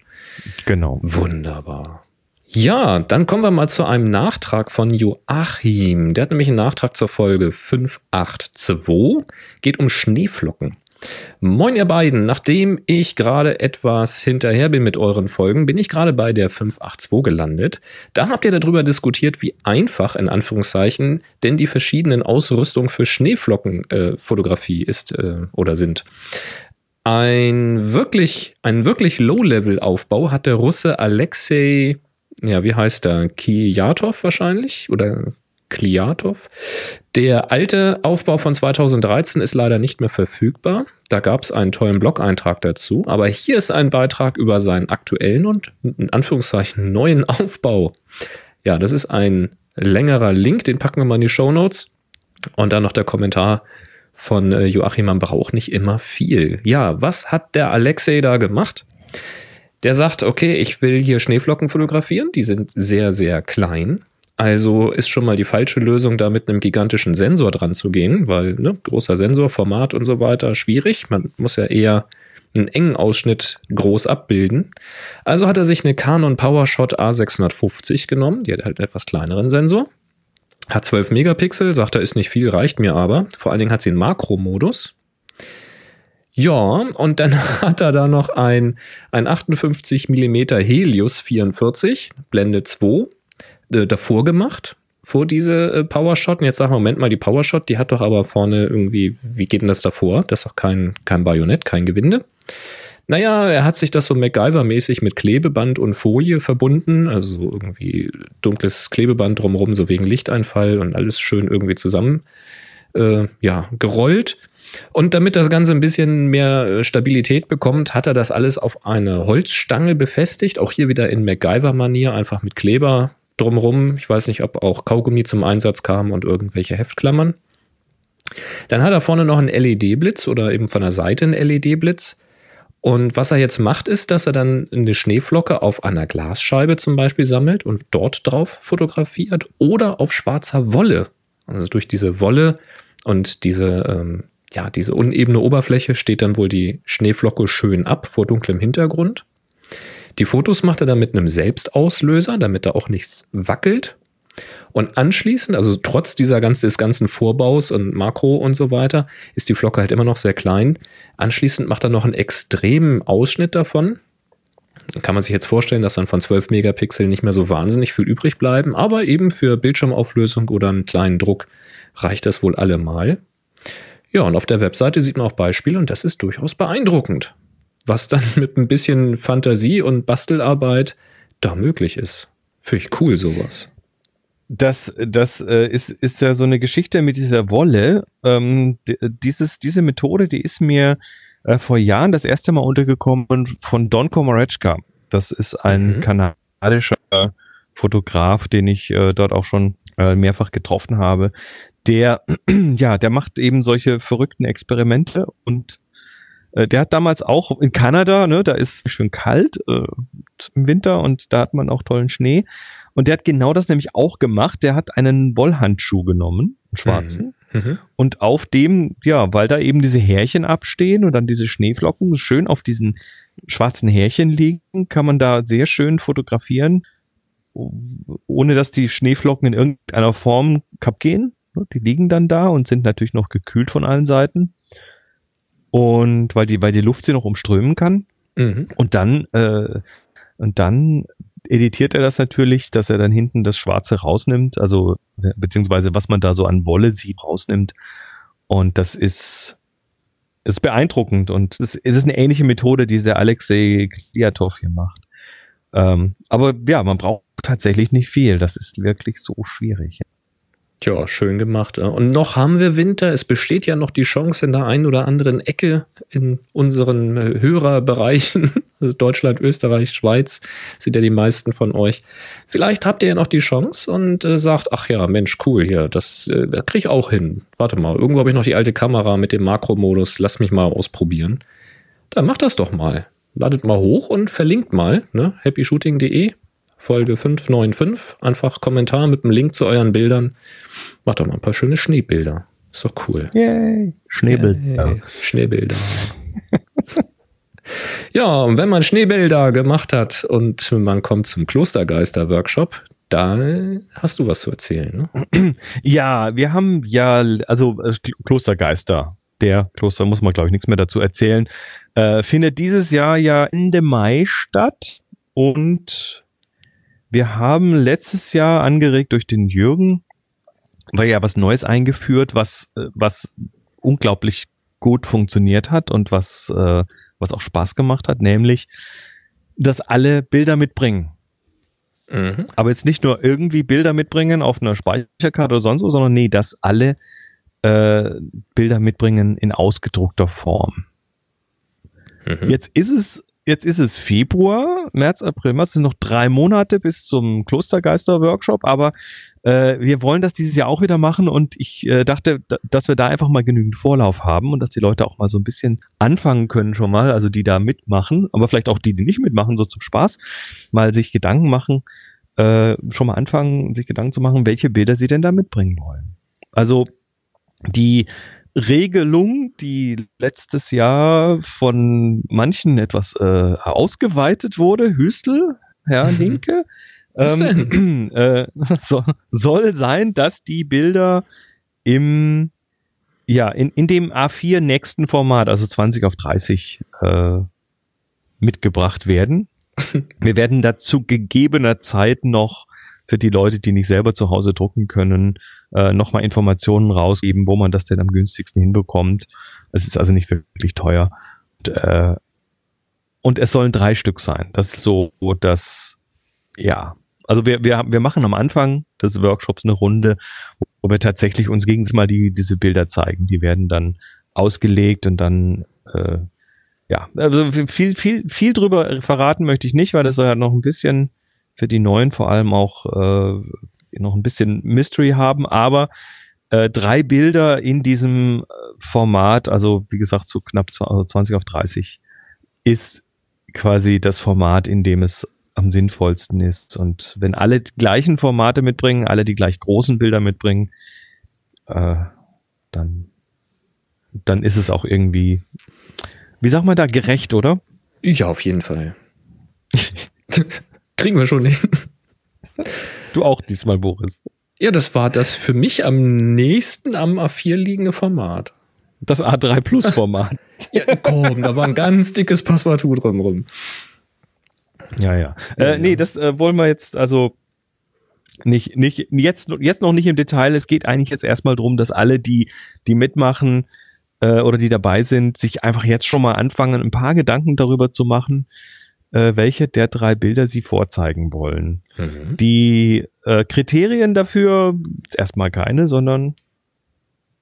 Genau. Wunderbar. Ja, dann kommen wir mal zu einem Nachtrag von Joachim. Der hat nämlich einen Nachtrag zur Folge 582. Geht um Schneeflocken. Moin ihr beiden, nachdem ich gerade etwas hinterher bin mit euren Folgen, bin ich gerade bei der 582 gelandet. Da habt ihr darüber diskutiert, wie einfach in Anführungszeichen denn die verschiedenen Ausrüstungen für Schneeflockenfotografie äh, ist äh, oder sind. Ein wirklich, ein wirklich Low-Level-Aufbau hat der Russe Alexei ja, wie heißt er? Kijatov wahrscheinlich oder Kliatov. Der alte Aufbau von 2013 ist leider nicht mehr verfügbar. Da gab es einen tollen Blog-Eintrag dazu. Aber hier ist ein Beitrag über seinen aktuellen und in Anführungszeichen neuen Aufbau. Ja, das ist ein längerer Link, den packen wir mal in die Show Notes. Und dann noch der Kommentar von äh, Joachim, man braucht nicht immer viel. Ja, was hat der Alexei da gemacht? Der sagt, okay, ich will hier Schneeflocken fotografieren, die sind sehr, sehr klein. Also ist schon mal die falsche Lösung, da mit einem gigantischen Sensor dran zu gehen, weil ne, großer Sensor, Format und so weiter, schwierig. Man muss ja eher einen engen Ausschnitt groß abbilden. Also hat er sich eine Canon PowerShot A650 genommen, die hat halt einen etwas kleineren Sensor. Hat 12 Megapixel, sagt er, ist nicht viel, reicht mir aber. Vor allen Dingen hat sie einen Makro-Modus. Ja, und dann hat er da noch ein, ein 58 mm Helios 44, Blende 2, äh, davor gemacht, vor diese äh, Powershot. Und jetzt sag Moment mal, die Powershot, die hat doch aber vorne irgendwie, wie geht denn das davor? Das ist doch kein, kein Bajonett, kein Gewinde. Naja, er hat sich das so MacGyver-mäßig mit Klebeband und Folie verbunden, also irgendwie dunkles Klebeband drumherum, so wegen Lichteinfall und alles schön irgendwie zusammen, äh, ja, gerollt und damit das Ganze ein bisschen mehr äh, Stabilität bekommt, hat er das alles auf eine Holzstange befestigt. Auch hier wieder in MacGyver-Manier, einfach mit Kleber drumrum. Ich weiß nicht, ob auch Kaugummi zum Einsatz kam und irgendwelche Heftklammern. Dann hat er vorne noch einen LED-Blitz oder eben von der Seite einen LED-Blitz. Und was er jetzt macht, ist, dass er dann eine Schneeflocke auf einer Glasscheibe zum Beispiel sammelt und dort drauf fotografiert oder auf schwarzer Wolle. Also durch diese Wolle und diese ähm, ja, diese unebene Oberfläche steht dann wohl die Schneeflocke schön ab vor dunklem Hintergrund. Die Fotos macht er dann mit einem Selbstauslöser, damit da auch nichts wackelt. Und anschließend, also trotz dieser ganzen, des ganzen Vorbaus und Makro und so weiter, ist die Flocke halt immer noch sehr klein. Anschließend macht er noch einen extremen Ausschnitt davon. Kann man sich jetzt vorstellen, dass dann von 12 Megapixel nicht mehr so wahnsinnig viel übrig bleiben, aber eben für Bildschirmauflösung oder einen kleinen Druck reicht das wohl allemal. Ja, und auf der Webseite sieht man auch Beispiele und das ist durchaus beeindruckend, was dann mit ein bisschen Fantasie und Bastelarbeit da möglich ist. Finde ich cool, sowas. Das, das äh, ist, ist ja so eine Geschichte mit dieser Wolle. Ähm, dieses, diese Methode, die ist mir äh, vor Jahren das erste Mal untergekommen von Don Komoreczka. Das ist ein mhm. kanadischer Fotograf, den ich äh, dort auch schon äh, mehrfach getroffen habe, der, ja, der macht eben solche verrückten Experimente und äh, der hat damals auch in Kanada, ne, da ist es schön kalt äh, im Winter und da hat man auch tollen Schnee. Und der hat genau das nämlich auch gemacht. Der hat einen Wollhandschuh genommen einen schwarzen. Mhm. Und auf dem, ja, weil da eben diese Härchen abstehen und dann diese Schneeflocken schön auf diesen schwarzen Härchen liegen, kann man da sehr schön fotografieren, ohne dass die Schneeflocken in irgendeiner Form kaputt gehen. Die liegen dann da und sind natürlich noch gekühlt von allen Seiten. Und weil die, weil die Luft sie noch umströmen kann. Mhm. Und dann, äh, und dann editiert er das natürlich, dass er dann hinten das Schwarze rausnimmt, also beziehungsweise was man da so an Wolle sieht, rausnimmt. Und das ist, ist beeindruckend und es ist eine ähnliche Methode, die der Alexei Kliatov hier macht. Ähm, aber ja, man braucht tatsächlich nicht viel. Das ist wirklich so schwierig. Tja, schön gemacht. ja. Und noch haben wir Winter. Es besteht ja noch die Chance in der einen oder anderen Ecke in unseren äh, Hörerbereichen, also Deutschland, Österreich, Schweiz, sind ja die meisten von euch. Vielleicht habt ihr ja noch die Chance und äh, sagt, ach ja, Mensch, cool hier, das, äh, das kriege ich auch hin. Warte mal, irgendwo habe ich noch die alte Kamera mit dem Makromodus. Lass mich mal ausprobieren. Dann macht das doch mal. Ladet mal hoch und verlinkt mal, ne? happyshooting.de, Folge 595. Einfach Kommentar mit einem Link zu euren Bildern. Macht doch mal ein paar schöne Schneebilder. Ist doch cool. Yay. Schneebel. Äh, Schneebilder. ja, und wenn man Schneebilder gemacht hat und man kommt zum Klostergeister-Workshop, da hast du was zu erzählen. Ne? Ja, wir haben ja, also äh, Klostergeister, der Kloster muss man, glaube ich, nichts mehr dazu erzählen, äh, findet dieses Jahr ja Ende Mai statt und wir haben letztes Jahr angeregt durch den Jürgen, war ja was Neues eingeführt, was, äh, was unglaublich gut funktioniert hat und was, äh, was auch Spaß gemacht hat, nämlich, dass alle Bilder mitbringen. Mhm. Aber jetzt nicht nur irgendwie Bilder mitbringen auf einer Speicherkarte oder sonst wo, sondern nee, dass alle äh, Bilder mitbringen in ausgedruckter Form. Mhm. Jetzt ist es, jetzt ist es Februar, März, April, März, es sind noch drei Monate bis zum Klostergeister-Workshop, aber äh, wir wollen das dieses Jahr auch wieder machen und ich äh, dachte, da, dass wir da einfach mal genügend Vorlauf haben und dass die Leute auch mal so ein bisschen anfangen können schon mal, also die da mitmachen, aber vielleicht auch die, die nicht mitmachen, so zum Spaß, mal sich Gedanken machen, äh, schon mal anfangen, sich Gedanken zu machen, welche Bilder sie denn da mitbringen wollen. Also die Regelung, die letztes Jahr von manchen etwas äh, ausgeweitet wurde, Hüstel, Herr Linke, Was ähm, äh, so, soll sein, dass die Bilder im ja in, in dem A4 nächsten Format, also 20 auf 30, äh, mitgebracht werden. Wir werden dazu gegebener Zeit noch für die Leute, die nicht selber zu Hause drucken können, äh, nochmal Informationen rausgeben, wo man das denn am günstigsten hinbekommt. Es ist also nicht wirklich teuer. Und, äh, und es sollen drei Stück sein. Das ist so das, ja. Also wir, wir, wir machen am Anfang des Workshops eine Runde, wo wir tatsächlich uns gegenseitig mal die, diese Bilder zeigen. Die werden dann ausgelegt und dann äh, ja, also viel, viel, viel drüber verraten möchte ich nicht, weil das soll ja noch ein bisschen für die Neuen vor allem auch äh, noch ein bisschen Mystery haben, aber äh, drei Bilder in diesem äh, Format, also wie gesagt, so knapp zw- also 20 auf 30, ist quasi das Format, in dem es am sinnvollsten ist. Und wenn alle die gleichen Formate mitbringen, alle die gleich großen Bilder mitbringen, äh, dann, dann ist es auch irgendwie, wie sagt man da, gerecht, oder? Ja, auf jeden Fall. Kriegen wir schon nicht. Du auch diesmal, Boris. Ja, das war das für mich am nächsten am A4 liegende Format. Das A3 Plus Format. Ja, komm, da war ein ganz dickes Passepartout drumrum. Ja, ja. Äh, nee, das äh, wollen wir jetzt also nicht, nicht, jetzt, jetzt noch nicht im Detail. Es geht eigentlich jetzt erstmal drum, dass alle, die, die mitmachen äh, oder die dabei sind, sich einfach jetzt schon mal anfangen, ein paar Gedanken darüber zu machen, äh, welche der drei Bilder sie vorzeigen wollen. Mhm. Die äh, Kriterien dafür ist erstmal keine, sondern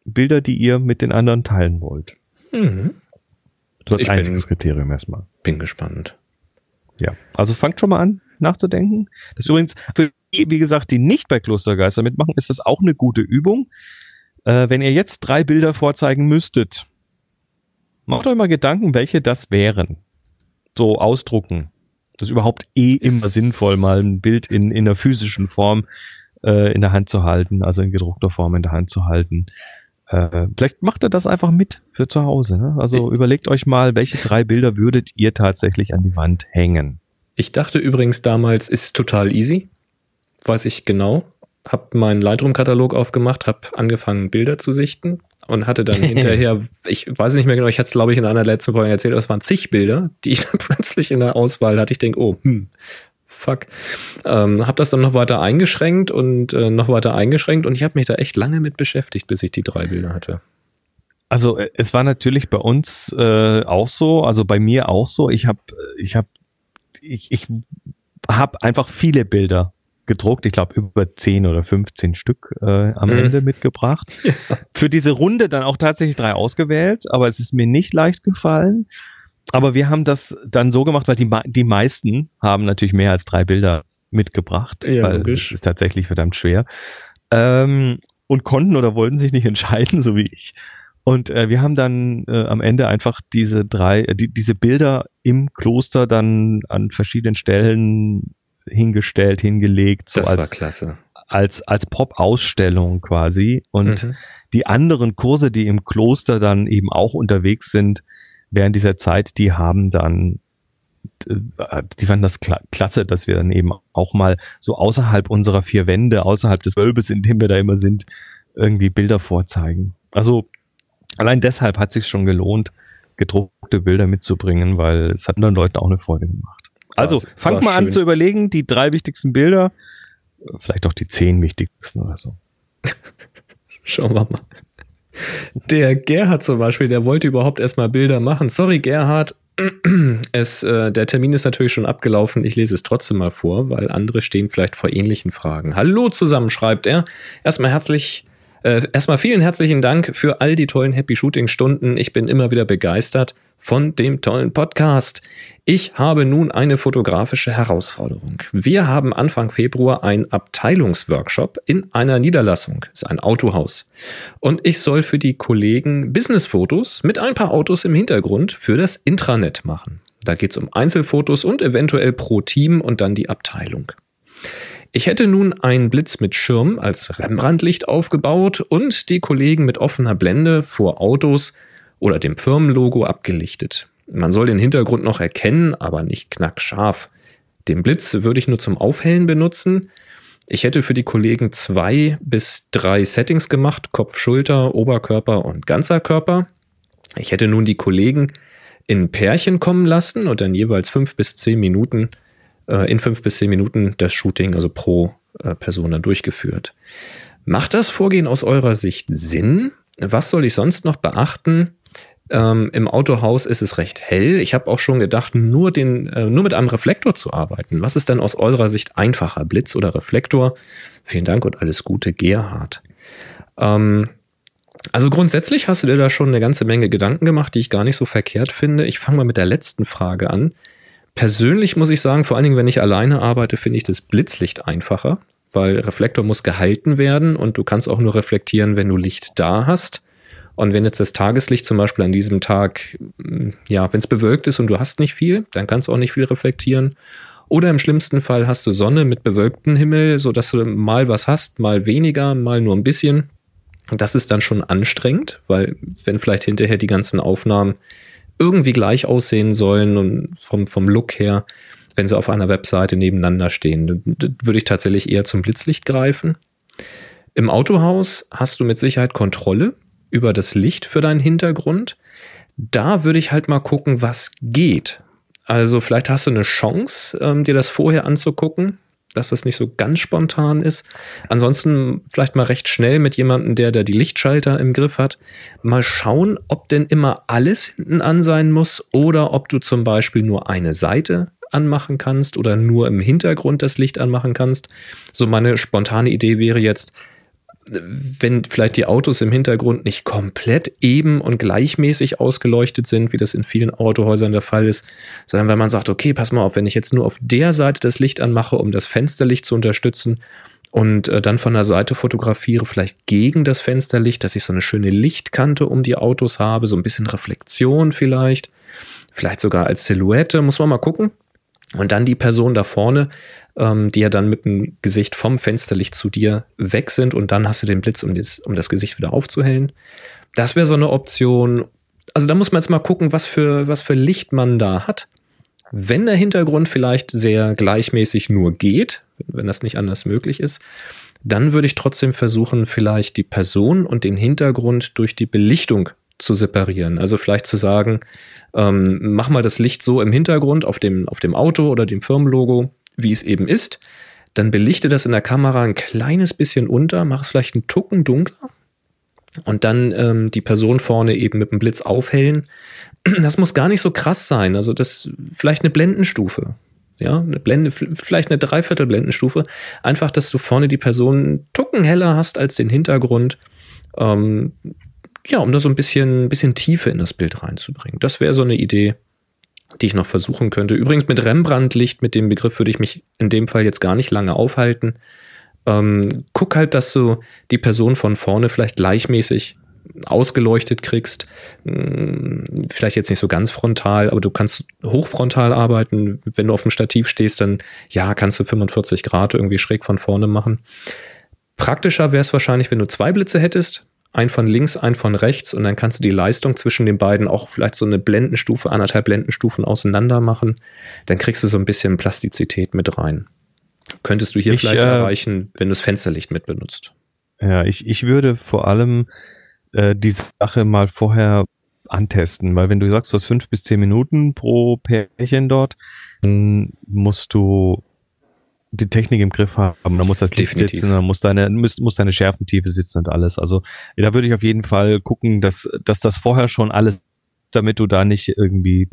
Bilder, die ihr mit den anderen teilen wollt. Mhm. So als Ich bin- einziges Kriterium erstmal. Bin gespannt. Ja, also fangt schon mal an nachzudenken. Das ist übrigens für die, wie gesagt, die nicht bei Klostergeister mitmachen, ist das auch eine gute Übung. Äh, wenn ihr jetzt drei Bilder vorzeigen müsstet, macht euch mal Gedanken, welche das wären. So ausdrucken. Das ist überhaupt eh immer Ist- sinnvoll, mal ein Bild in, in einer physischen Form äh, in der Hand zu halten, also in gedruckter Form in der Hand zu halten. Äh, vielleicht macht ihr das einfach mit für zu Hause. Ne? Also ich überlegt euch mal, welche drei Bilder würdet ihr tatsächlich an die Wand hängen? Ich dachte übrigens damals, ist total easy. Weiß ich genau. Hab meinen Lightroom-Katalog aufgemacht, hab angefangen, Bilder zu sichten und hatte dann hinterher, ich weiß nicht mehr genau, ich hatte es, glaube ich, in einer letzten Folge erzählt, aber es waren zig Bilder, die ich dann plötzlich in der Auswahl hatte. Ich denke, oh, hm, fuck. Ähm, habe das dann noch weiter eingeschränkt und äh, noch weiter eingeschränkt und ich habe mich da echt lange mit beschäftigt, bis ich die drei Bilder hatte. Also äh, es war natürlich bei uns äh, auch so, also bei mir auch so. Ich habe, ich habe, ich, ich habe einfach viele Bilder gedruckt. Ich glaube über 10 oder 15 Stück äh, am mhm. Ende mitgebracht. Ja. Für diese Runde dann auch tatsächlich drei ausgewählt, aber es ist mir nicht leicht gefallen aber wir haben das dann so gemacht, weil die, die meisten haben natürlich mehr als drei Bilder mitgebracht, ja, weil logisch. das ist tatsächlich verdammt schwer. Ähm, und konnten oder wollten sich nicht entscheiden, so wie ich. Und äh, wir haben dann äh, am Ende einfach diese drei, äh, die, diese Bilder im Kloster dann an verschiedenen Stellen hingestellt, hingelegt. So das als, war klasse. Als, als Pop-Ausstellung quasi. Und mhm. die anderen Kurse, die im Kloster dann eben auch unterwegs sind, während dieser Zeit, die haben dann, die fanden das klasse, dass wir dann eben auch mal so außerhalb unserer vier Wände, außerhalb des Wölbes, in dem wir da immer sind, irgendwie Bilder vorzeigen. Also allein deshalb hat sich schon gelohnt, gedruckte Bilder mitzubringen, weil es hat anderen Leuten auch eine Freude gemacht. Also fangt mal schön. an zu überlegen, die drei wichtigsten Bilder, vielleicht auch die zehn wichtigsten oder so. Schauen wir mal. Der Gerhard zum Beispiel, der wollte überhaupt erstmal Bilder machen. Sorry, Gerhard. Es, äh, der Termin ist natürlich schon abgelaufen. Ich lese es trotzdem mal vor, weil andere stehen vielleicht vor ähnlichen Fragen. Hallo zusammen, schreibt er. Erstmal herzlich äh, erstmal vielen herzlichen Dank für all die tollen Happy Shooting Stunden. Ich bin immer wieder begeistert von dem tollen Podcast. Ich habe nun eine fotografische Herausforderung. Wir haben Anfang Februar einen Abteilungsworkshop in einer Niederlassung. Ist ein Autohaus. Und ich soll für die Kollegen Businessfotos mit ein paar Autos im Hintergrund für das Intranet machen. Da geht es um Einzelfotos und eventuell pro Team und dann die Abteilung. Ich hätte nun einen Blitz mit Schirm als Rembrandt-Licht aufgebaut und die Kollegen mit offener Blende vor Autos oder dem Firmenlogo abgelichtet. Man soll den Hintergrund noch erkennen, aber nicht knackscharf. Den Blitz würde ich nur zum Aufhellen benutzen. Ich hätte für die Kollegen zwei bis drei Settings gemacht: Kopf, Schulter, Oberkörper und ganzer Körper. Ich hätte nun die Kollegen in Pärchen kommen lassen und dann jeweils fünf bis zehn Minuten äh, in fünf bis zehn Minuten das Shooting, also pro äh, Person dann durchgeführt. Macht das Vorgehen aus eurer Sicht Sinn? Was soll ich sonst noch beachten? Ähm, Im Autohaus ist es recht hell. Ich habe auch schon gedacht, nur, den, äh, nur mit einem Reflektor zu arbeiten. Was ist denn aus eurer Sicht einfacher, Blitz oder Reflektor? Vielen Dank und alles Gute, Gerhard. Ähm, also grundsätzlich hast du dir da schon eine ganze Menge Gedanken gemacht, die ich gar nicht so verkehrt finde. Ich fange mal mit der letzten Frage an. Persönlich muss ich sagen, vor allen Dingen, wenn ich alleine arbeite, finde ich das Blitzlicht einfacher, weil Reflektor muss gehalten werden und du kannst auch nur reflektieren, wenn du Licht da hast. Und wenn jetzt das Tageslicht zum Beispiel an diesem Tag, mm, ja, wenn es bewölkt ist und du hast nicht viel, dann kannst du auch nicht viel reflektieren. Oder im schlimmsten Fall hast du Sonne mit bewölktem Himmel, sodass du mal was hast, mal weniger, mal nur ein bisschen. Das ist dann schon anstrengend, weil wenn vielleicht hinterher die ganzen Aufnahmen irgendwie gleich aussehen sollen und vom, vom Look her, wenn sie auf einer Webseite nebeneinander stehen, würde ich tatsächlich eher zum Blitzlicht greifen. Im Autohaus hast du mit Sicherheit Kontrolle über das Licht für deinen Hintergrund. Da würde ich halt mal gucken, was geht. Also vielleicht hast du eine Chance, ähm, dir das vorher anzugucken dass das nicht so ganz spontan ist. Ansonsten vielleicht mal recht schnell mit jemandem, der da die Lichtschalter im Griff hat, mal schauen, ob denn immer alles hinten an sein muss oder ob du zum Beispiel nur eine Seite anmachen kannst oder nur im Hintergrund das Licht anmachen kannst. So meine spontane Idee wäre jetzt, wenn vielleicht die Autos im Hintergrund nicht komplett eben und gleichmäßig ausgeleuchtet sind, wie das in vielen Autohäusern der Fall ist, sondern wenn man sagt, okay, pass mal auf, wenn ich jetzt nur auf der Seite das Licht anmache, um das Fensterlicht zu unterstützen und äh, dann von der Seite fotografiere, vielleicht gegen das Fensterlicht, dass ich so eine schöne Lichtkante um die Autos habe, so ein bisschen Reflexion vielleicht, vielleicht sogar als Silhouette, muss man mal gucken. Und dann die Person da vorne, ähm, die ja dann mit dem Gesicht vom Fensterlicht zu dir weg sind und dann hast du den Blitz, um das, um das Gesicht wieder aufzuhellen. Das wäre so eine Option. Also da muss man jetzt mal gucken, was für, was für Licht man da hat. Wenn der Hintergrund vielleicht sehr gleichmäßig nur geht, wenn das nicht anders möglich ist, dann würde ich trotzdem versuchen, vielleicht die Person und den Hintergrund durch die Belichtung zu separieren. Also vielleicht zu sagen, ähm, mach mal das Licht so im Hintergrund auf dem, auf dem Auto oder dem Firmenlogo, wie es eben ist. Dann belichte das in der Kamera ein kleines bisschen unter, mach es vielleicht einen Tucken dunkler und dann ähm, die Person vorne eben mit dem Blitz aufhellen. Das muss gar nicht so krass sein. Also das vielleicht eine Blendenstufe. Ja, eine Blende, vielleicht eine Dreiviertel Blendenstufe. Einfach, dass du vorne die Person einen Tucken heller hast als den Hintergrund. Ähm, ja, um da so ein bisschen, bisschen Tiefe in das Bild reinzubringen. Das wäre so eine Idee, die ich noch versuchen könnte. Übrigens mit Rembrandt-Licht, mit dem Begriff würde ich mich in dem Fall jetzt gar nicht lange aufhalten. Ähm, guck halt, dass du die Person von vorne vielleicht gleichmäßig ausgeleuchtet kriegst. Hm, vielleicht jetzt nicht so ganz frontal, aber du kannst hochfrontal arbeiten. Wenn du auf dem Stativ stehst, dann ja, kannst du 45 Grad irgendwie schräg von vorne machen. Praktischer wäre es wahrscheinlich, wenn du zwei Blitze hättest, ein von links, ein von rechts und dann kannst du die Leistung zwischen den beiden auch vielleicht so eine Blendenstufe, anderthalb Blendenstufen auseinander machen. Dann kriegst du so ein bisschen Plastizität mit rein. Könntest du hier ich, vielleicht äh, erreichen, wenn du das Fensterlicht mit benutzt. Ja, ich, ich würde vor allem äh, die Sache mal vorher antesten, weil wenn du sagst, du hast fünf bis zehn Minuten pro Pärchen dort, dann musst du die Technik im Griff haben, da muss das Licht Definitiv. sitzen, da muss deine, muss, muss deine Schärfentiefe sitzen und alles. Also da würde ich auf jeden Fall gucken, dass, dass das vorher schon alles, damit du da nicht irgendwie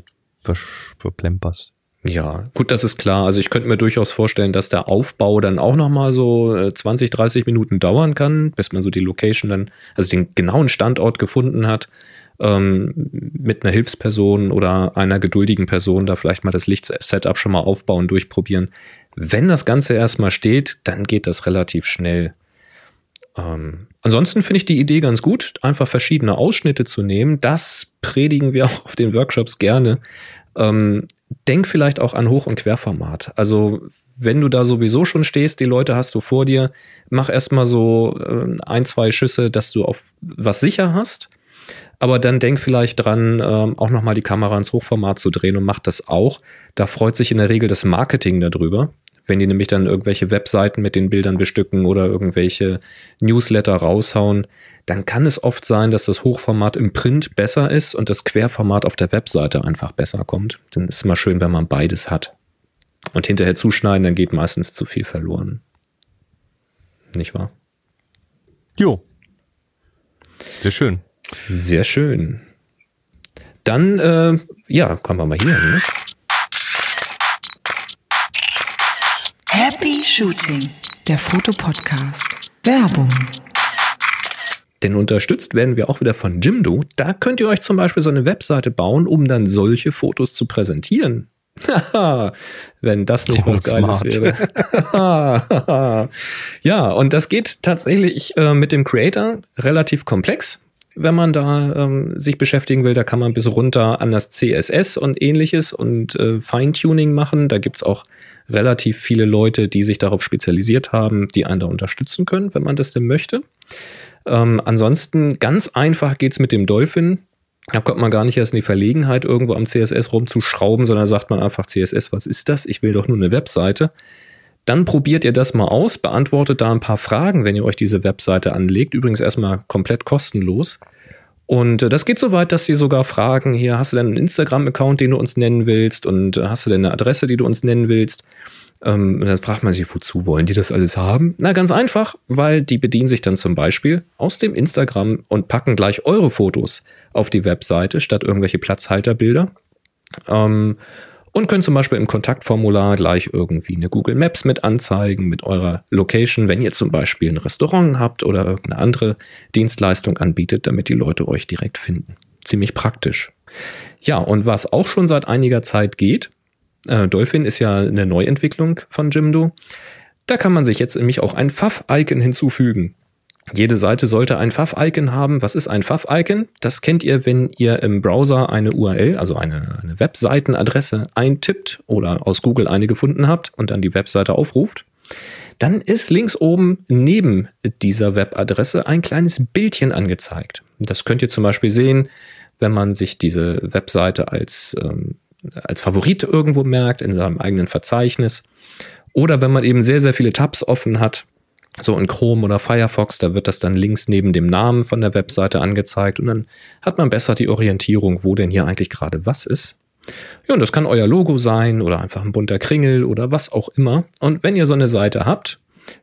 verplemperst. Ja, gut, das ist klar. Also ich könnte mir durchaus vorstellen, dass der Aufbau dann auch nochmal so 20, äh, 30 Minuten dauern kann, bis man so die Location dann, also den genauen Standort gefunden hat, ähm, mit einer Hilfsperson oder einer geduldigen Person da vielleicht mal das Lichtsetup schon mal aufbauen, durchprobieren. Wenn das Ganze erstmal steht, dann geht das relativ schnell. Ähm, ansonsten finde ich die Idee ganz gut, einfach verschiedene Ausschnitte zu nehmen. Das predigen wir auch auf den Workshops gerne. Ähm, denk vielleicht auch an Hoch- und Querformat. Also, wenn du da sowieso schon stehst, die Leute hast du vor dir, mach erstmal so äh, ein, zwei Schüsse, dass du auf was sicher hast. Aber dann denk vielleicht dran, ähm, auch nochmal die Kamera ins Hochformat zu drehen und mach das auch. Da freut sich in der Regel das Marketing darüber. Wenn die nämlich dann irgendwelche Webseiten mit den Bildern bestücken oder irgendwelche Newsletter raushauen, dann kann es oft sein, dass das Hochformat im Print besser ist und das Querformat auf der Webseite einfach besser kommt. Dann ist es mal schön, wenn man beides hat. Und hinterher zuschneiden, dann geht meistens zu viel verloren. Nicht wahr? Jo. Sehr schön. Sehr schön. Dann, äh, ja, kommen wir mal hier. Ne? Happy Shooting, der Fotopodcast. Werbung. Denn unterstützt werden wir auch wieder von Jimdo. Da könnt ihr euch zum Beispiel so eine Webseite bauen, um dann solche Fotos zu präsentieren. Wenn das nicht oh, was Geiles smart. wäre. ja, und das geht tatsächlich äh, mit dem Creator relativ komplex wenn man da ähm, sich beschäftigen will. Da kann man bis runter an das CSS und ähnliches und äh, Feintuning machen. Da gibt's auch relativ viele Leute, die sich darauf spezialisiert haben, die einen da unterstützen können, wenn man das denn möchte. Ähm, ansonsten ganz einfach geht's mit dem Dolphin. Da kommt man gar nicht erst in die Verlegenheit, irgendwo am CSS rumzuschrauben, sondern sagt man einfach CSS, was ist das? Ich will doch nur eine Webseite. Dann probiert ihr das mal aus, beantwortet da ein paar Fragen, wenn ihr euch diese Webseite anlegt. Übrigens erstmal komplett kostenlos. Und äh, das geht so weit, dass sie sogar fragen, hier, hast du denn einen Instagram-Account, den du uns nennen willst? Und äh, hast du denn eine Adresse, die du uns nennen willst? Ähm, dann fragt man sich, wozu wollen die das alles haben? Na, ganz einfach, weil die bedienen sich dann zum Beispiel aus dem Instagram und packen gleich eure Fotos auf die Webseite statt irgendwelche Platzhalterbilder. Ähm, und könnt zum Beispiel im Kontaktformular gleich irgendwie eine Google Maps mit anzeigen mit eurer Location, wenn ihr zum Beispiel ein Restaurant habt oder irgendeine andere Dienstleistung anbietet, damit die Leute euch direkt finden. Ziemlich praktisch. Ja, und was auch schon seit einiger Zeit geht, äh, Dolphin ist ja eine Neuentwicklung von Jimdo. Da kann man sich jetzt nämlich auch ein Pfaff-Icon hinzufügen. Jede Seite sollte ein Fav-Icon haben. Was ist ein Fav-Icon? Das kennt ihr, wenn ihr im Browser eine URL, also eine, eine Webseitenadresse eintippt oder aus Google eine gefunden habt und dann die Webseite aufruft. Dann ist links oben neben dieser Webadresse ein kleines Bildchen angezeigt. Das könnt ihr zum Beispiel sehen, wenn man sich diese Webseite als, ähm, als Favorit irgendwo merkt in seinem eigenen Verzeichnis. Oder wenn man eben sehr, sehr viele Tabs offen hat, so in Chrome oder Firefox, da wird das dann links neben dem Namen von der Webseite angezeigt und dann hat man besser die Orientierung, wo denn hier eigentlich gerade was ist. Ja, und das kann euer Logo sein oder einfach ein bunter Kringel oder was auch immer. Und wenn ihr so eine Seite habt,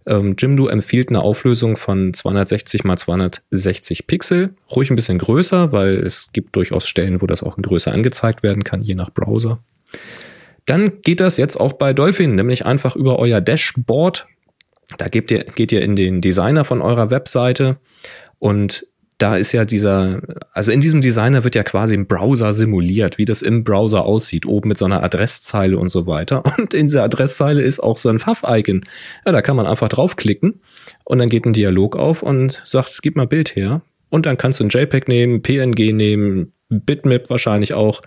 ähm, Jimdo empfiehlt eine Auflösung von 260 mal 260 Pixel, ruhig ein bisschen größer, weil es gibt durchaus Stellen, wo das auch größer angezeigt werden kann, je nach Browser. Dann geht das jetzt auch bei Dolphin, nämlich einfach über euer Dashboard da geht ihr, geht ihr in den Designer von eurer Webseite und da ist ja dieser, also in diesem Designer wird ja quasi im Browser simuliert, wie das im Browser aussieht, oben mit so einer Adresszeile und so weiter. Und in dieser Adresszeile ist auch so ein Pfaff-Icon. Ja, da kann man einfach draufklicken und dann geht ein Dialog auf und sagt, gib mal Bild her. Und dann kannst du ein JPEG nehmen, PNG nehmen, Bitmap wahrscheinlich auch.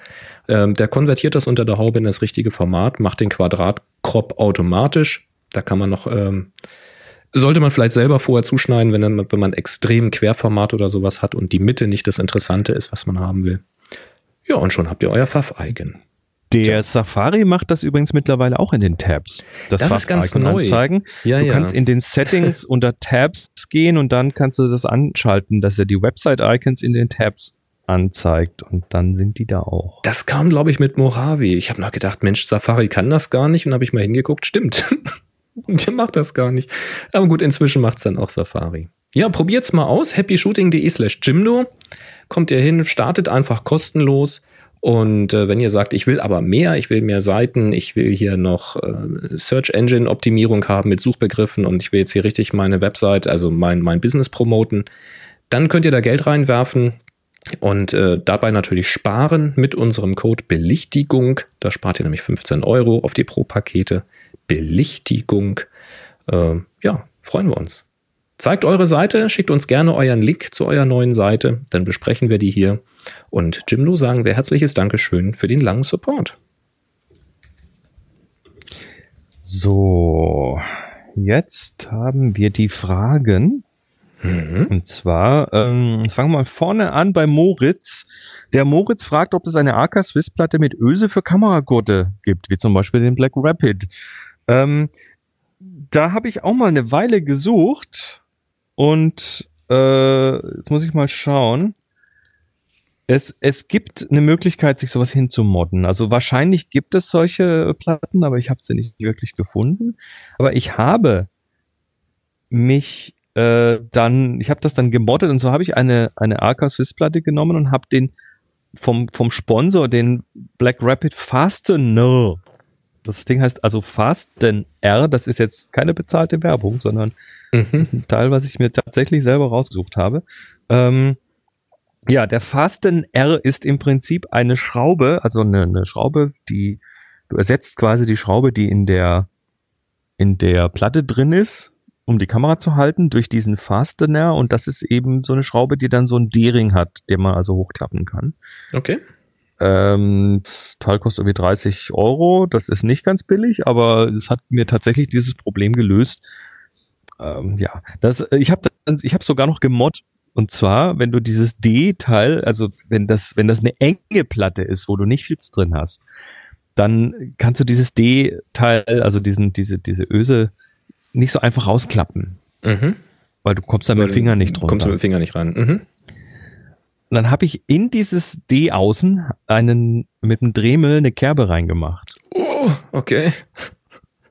Ähm, der konvertiert das unter der Haube in das richtige Format, macht den Quadratkrop automatisch da kann man noch, ähm, sollte man vielleicht selber vorher zuschneiden, wenn, dann, wenn man extrem Querformat oder sowas hat und die Mitte nicht das Interessante ist, was man haben will. Ja, und schon habt ihr euer Pfaff-Icon. Der Tja. Safari macht das übrigens mittlerweile auch in den Tabs. Das, das ist ganz neu. Anzeigen. Ja, du ja. kannst in den Settings unter Tabs gehen und dann kannst du das anschalten, dass er die Website-Icons in den Tabs anzeigt und dann sind die da auch. Das kam, glaube ich, mit Mojave. Ich habe noch gedacht, Mensch, Safari kann das gar nicht und habe ich mal hingeguckt, stimmt. Der macht das gar nicht. Aber gut, inzwischen macht es dann auch Safari. Ja, probiert's mal aus. happyshooting.de slash Jimdo. Kommt ihr hin, startet einfach kostenlos. Und äh, wenn ihr sagt, ich will aber mehr, ich will mehr Seiten, ich will hier noch äh, Search Engine Optimierung haben mit Suchbegriffen und ich will jetzt hier richtig meine Website, also mein, mein Business promoten, dann könnt ihr da Geld reinwerfen und äh, dabei natürlich sparen mit unserem Code Belichtigung. Da spart ihr nämlich 15 Euro auf die Pro-Pakete. Belichtigung. Äh, ja, freuen wir uns. Zeigt eure Seite, schickt uns gerne euren Link zu eurer neuen Seite, dann besprechen wir die hier. Und Jimlo sagen wir herzliches Dankeschön für den langen Support. So, jetzt haben wir die Fragen. Mhm. Und zwar, ähm, fangen wir mal vorne an bei Moritz. Der Moritz fragt, ob es eine AK Swiss Platte mit Öse für Kameragurte gibt, wie zum Beispiel den Black Rapid. Ähm, da habe ich auch mal eine Weile gesucht und äh, jetzt muss ich mal schauen. Es, es gibt eine Möglichkeit, sich sowas hinzumodden. Also wahrscheinlich gibt es solche Platten, aber ich habe sie nicht wirklich gefunden. Aber ich habe mich äh, dann, ich habe das dann gemoddet und so habe ich eine, eine Arca Swiss Platte genommen und habe den vom, vom Sponsor, den Black Rapid Fastener. Das Ding heißt also Fasten R, das ist jetzt keine bezahlte Werbung, sondern mhm. das ist ein Teil, was ich mir tatsächlich selber rausgesucht habe. Ähm, ja, der Fasten R ist im Prinzip eine Schraube, also eine, eine Schraube, die du ersetzt quasi die Schraube, die in der in der Platte drin ist um die Kamera zu halten, durch diesen Fastener. Und das ist eben so eine Schraube, die dann so ein D-Ring hat, den man also hochklappen kann. Okay. Ähm, das Teil kostet irgendwie 30 Euro. Das ist nicht ganz billig, aber es hat mir tatsächlich dieses Problem gelöst. Ähm, ja, das, ich habe ich hab sogar noch gemod. Und zwar, wenn du dieses D-Teil, also wenn das, wenn das eine enge Platte ist, wo du nicht viel drin hast, dann kannst du dieses D-Teil, also diesen, diese, diese Öse, nicht so einfach rausklappen. Mhm. Weil du kommst da mit dem Finger nicht drunter. Kommst du mit dem Finger nicht ran. Mhm. Und dann habe ich in dieses D außen einen mit einem Dremel eine Kerbe reingemacht. Oh, okay.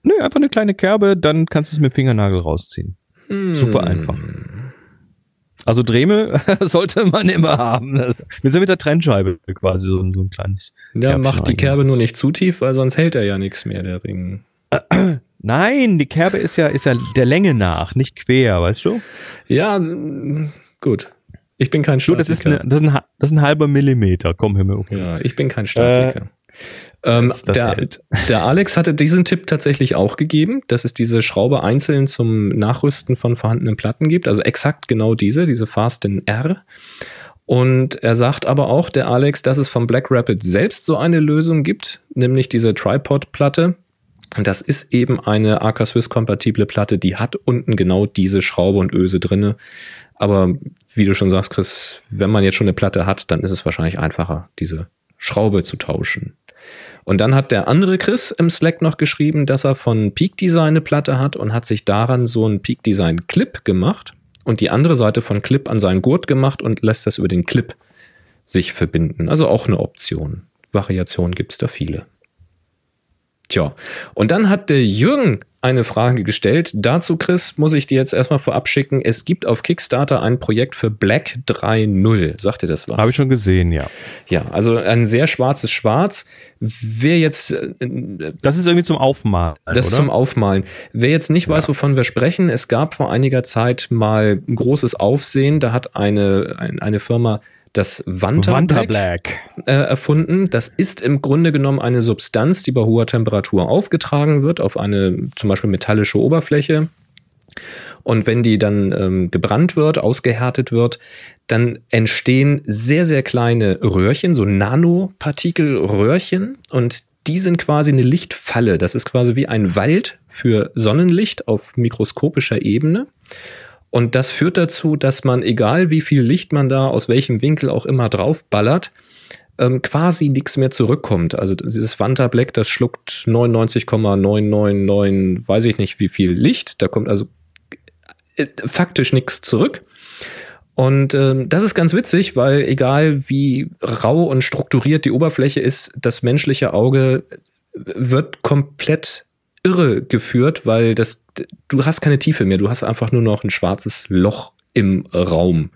Nö, einfach eine kleine Kerbe, dann kannst du es mit dem Fingernagel rausziehen. Hm. Super einfach. Also Dremel sollte man immer haben. Wir sind mit der Trennscheibe quasi so ein, so ein kleines. Ja, macht die Kerbe nur nicht zu tief, weil sonst hält er ja nichts mehr, der Ring. Nein, die Kerbe ist ja, ist ja der Länge nach, nicht quer, weißt du? Ja, gut. Ich bin kein Statiker. Du, das, ist eine, das, ist ein, das ist ein halber Millimeter, komm Himmel. Okay. Ja, ich bin kein Statiker. Ähm, der, der, Alex hatte diesen Tipp tatsächlich auch gegeben, dass es diese Schraube einzeln zum Nachrüsten von vorhandenen Platten gibt. Also exakt genau diese, diese Fasten R. Und er sagt aber auch, der Alex, dass es vom Black Rapid selbst so eine Lösung gibt, nämlich diese Tripod-Platte. Das ist eben eine AK Swiss-kompatible Platte, die hat unten genau diese Schraube und Öse drinne. Aber wie du schon sagst, Chris, wenn man jetzt schon eine Platte hat, dann ist es wahrscheinlich einfacher, diese Schraube zu tauschen. Und dann hat der andere Chris im Slack noch geschrieben, dass er von Peak Design eine Platte hat und hat sich daran so einen Peak Design Clip gemacht und die andere Seite von Clip an seinen Gurt gemacht und lässt das über den Clip sich verbinden. Also auch eine Option. Variationen gibt es da viele. Tja, und dann hat der Jürgen eine Frage gestellt. Dazu, Chris, muss ich dir jetzt erstmal vorab schicken. Es gibt auf Kickstarter ein Projekt für Black 3.0. Sagt ihr das was? Habe ich schon gesehen, ja. Ja, also ein sehr schwarzes Schwarz. Wer jetzt. Äh, das ist irgendwie zum Aufmalen. Das ist zum Aufmalen. Wer jetzt nicht ja. weiß, wovon wir sprechen, es gab vor einiger Zeit mal ein großes Aufsehen. Da hat eine, eine Firma das Vanta, Vanta Black, Black. Äh, erfunden. Das ist im Grunde genommen eine Substanz, die bei hoher Temperatur aufgetragen wird auf eine zum Beispiel metallische Oberfläche. Und wenn die dann ähm, gebrannt wird, ausgehärtet wird, dann entstehen sehr, sehr kleine Röhrchen, so Nanopartikelröhrchen. Und die sind quasi eine Lichtfalle. Das ist quasi wie ein Wald für Sonnenlicht auf mikroskopischer Ebene. Und das führt dazu, dass man, egal wie viel Licht man da aus welchem Winkel auch immer draufballert, ähm, quasi nichts mehr zurückkommt. Also dieses Vanta Black, das schluckt 99,999, weiß ich nicht wie viel Licht. Da kommt also äh, faktisch nichts zurück. Und ähm, das ist ganz witzig, weil egal wie rau und strukturiert die Oberfläche ist, das menschliche Auge wird komplett irre geführt, weil das, du hast keine Tiefe mehr, du hast einfach nur noch ein schwarzes Loch im Raum.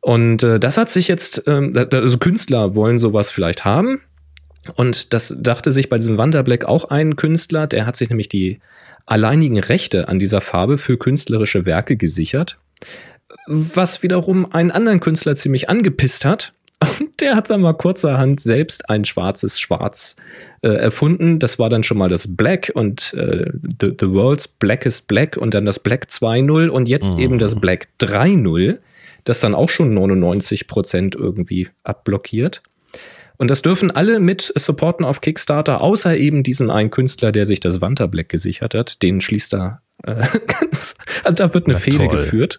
Und äh, das hat sich jetzt, ähm, also Künstler wollen sowas vielleicht haben. Und das dachte sich bei diesem Wanderblack auch ein Künstler, der hat sich nämlich die alleinigen Rechte an dieser Farbe für künstlerische Werke gesichert. Was wiederum einen anderen Künstler ziemlich angepisst hat, und der hat dann mal kurzerhand selbst ein schwarzes Schwarz äh, erfunden. Das war dann schon mal das Black und äh, the, the World's Blackest Black und dann das Black 2.0 und jetzt mhm. eben das Black 3.0, das dann auch schon 99 Prozent irgendwie abblockiert. Und das dürfen alle mit supporten auf Kickstarter, außer eben diesen einen Künstler, der sich das Wanta Black gesichert hat. Den schließt er. Äh, also da wird eine Fehde geführt.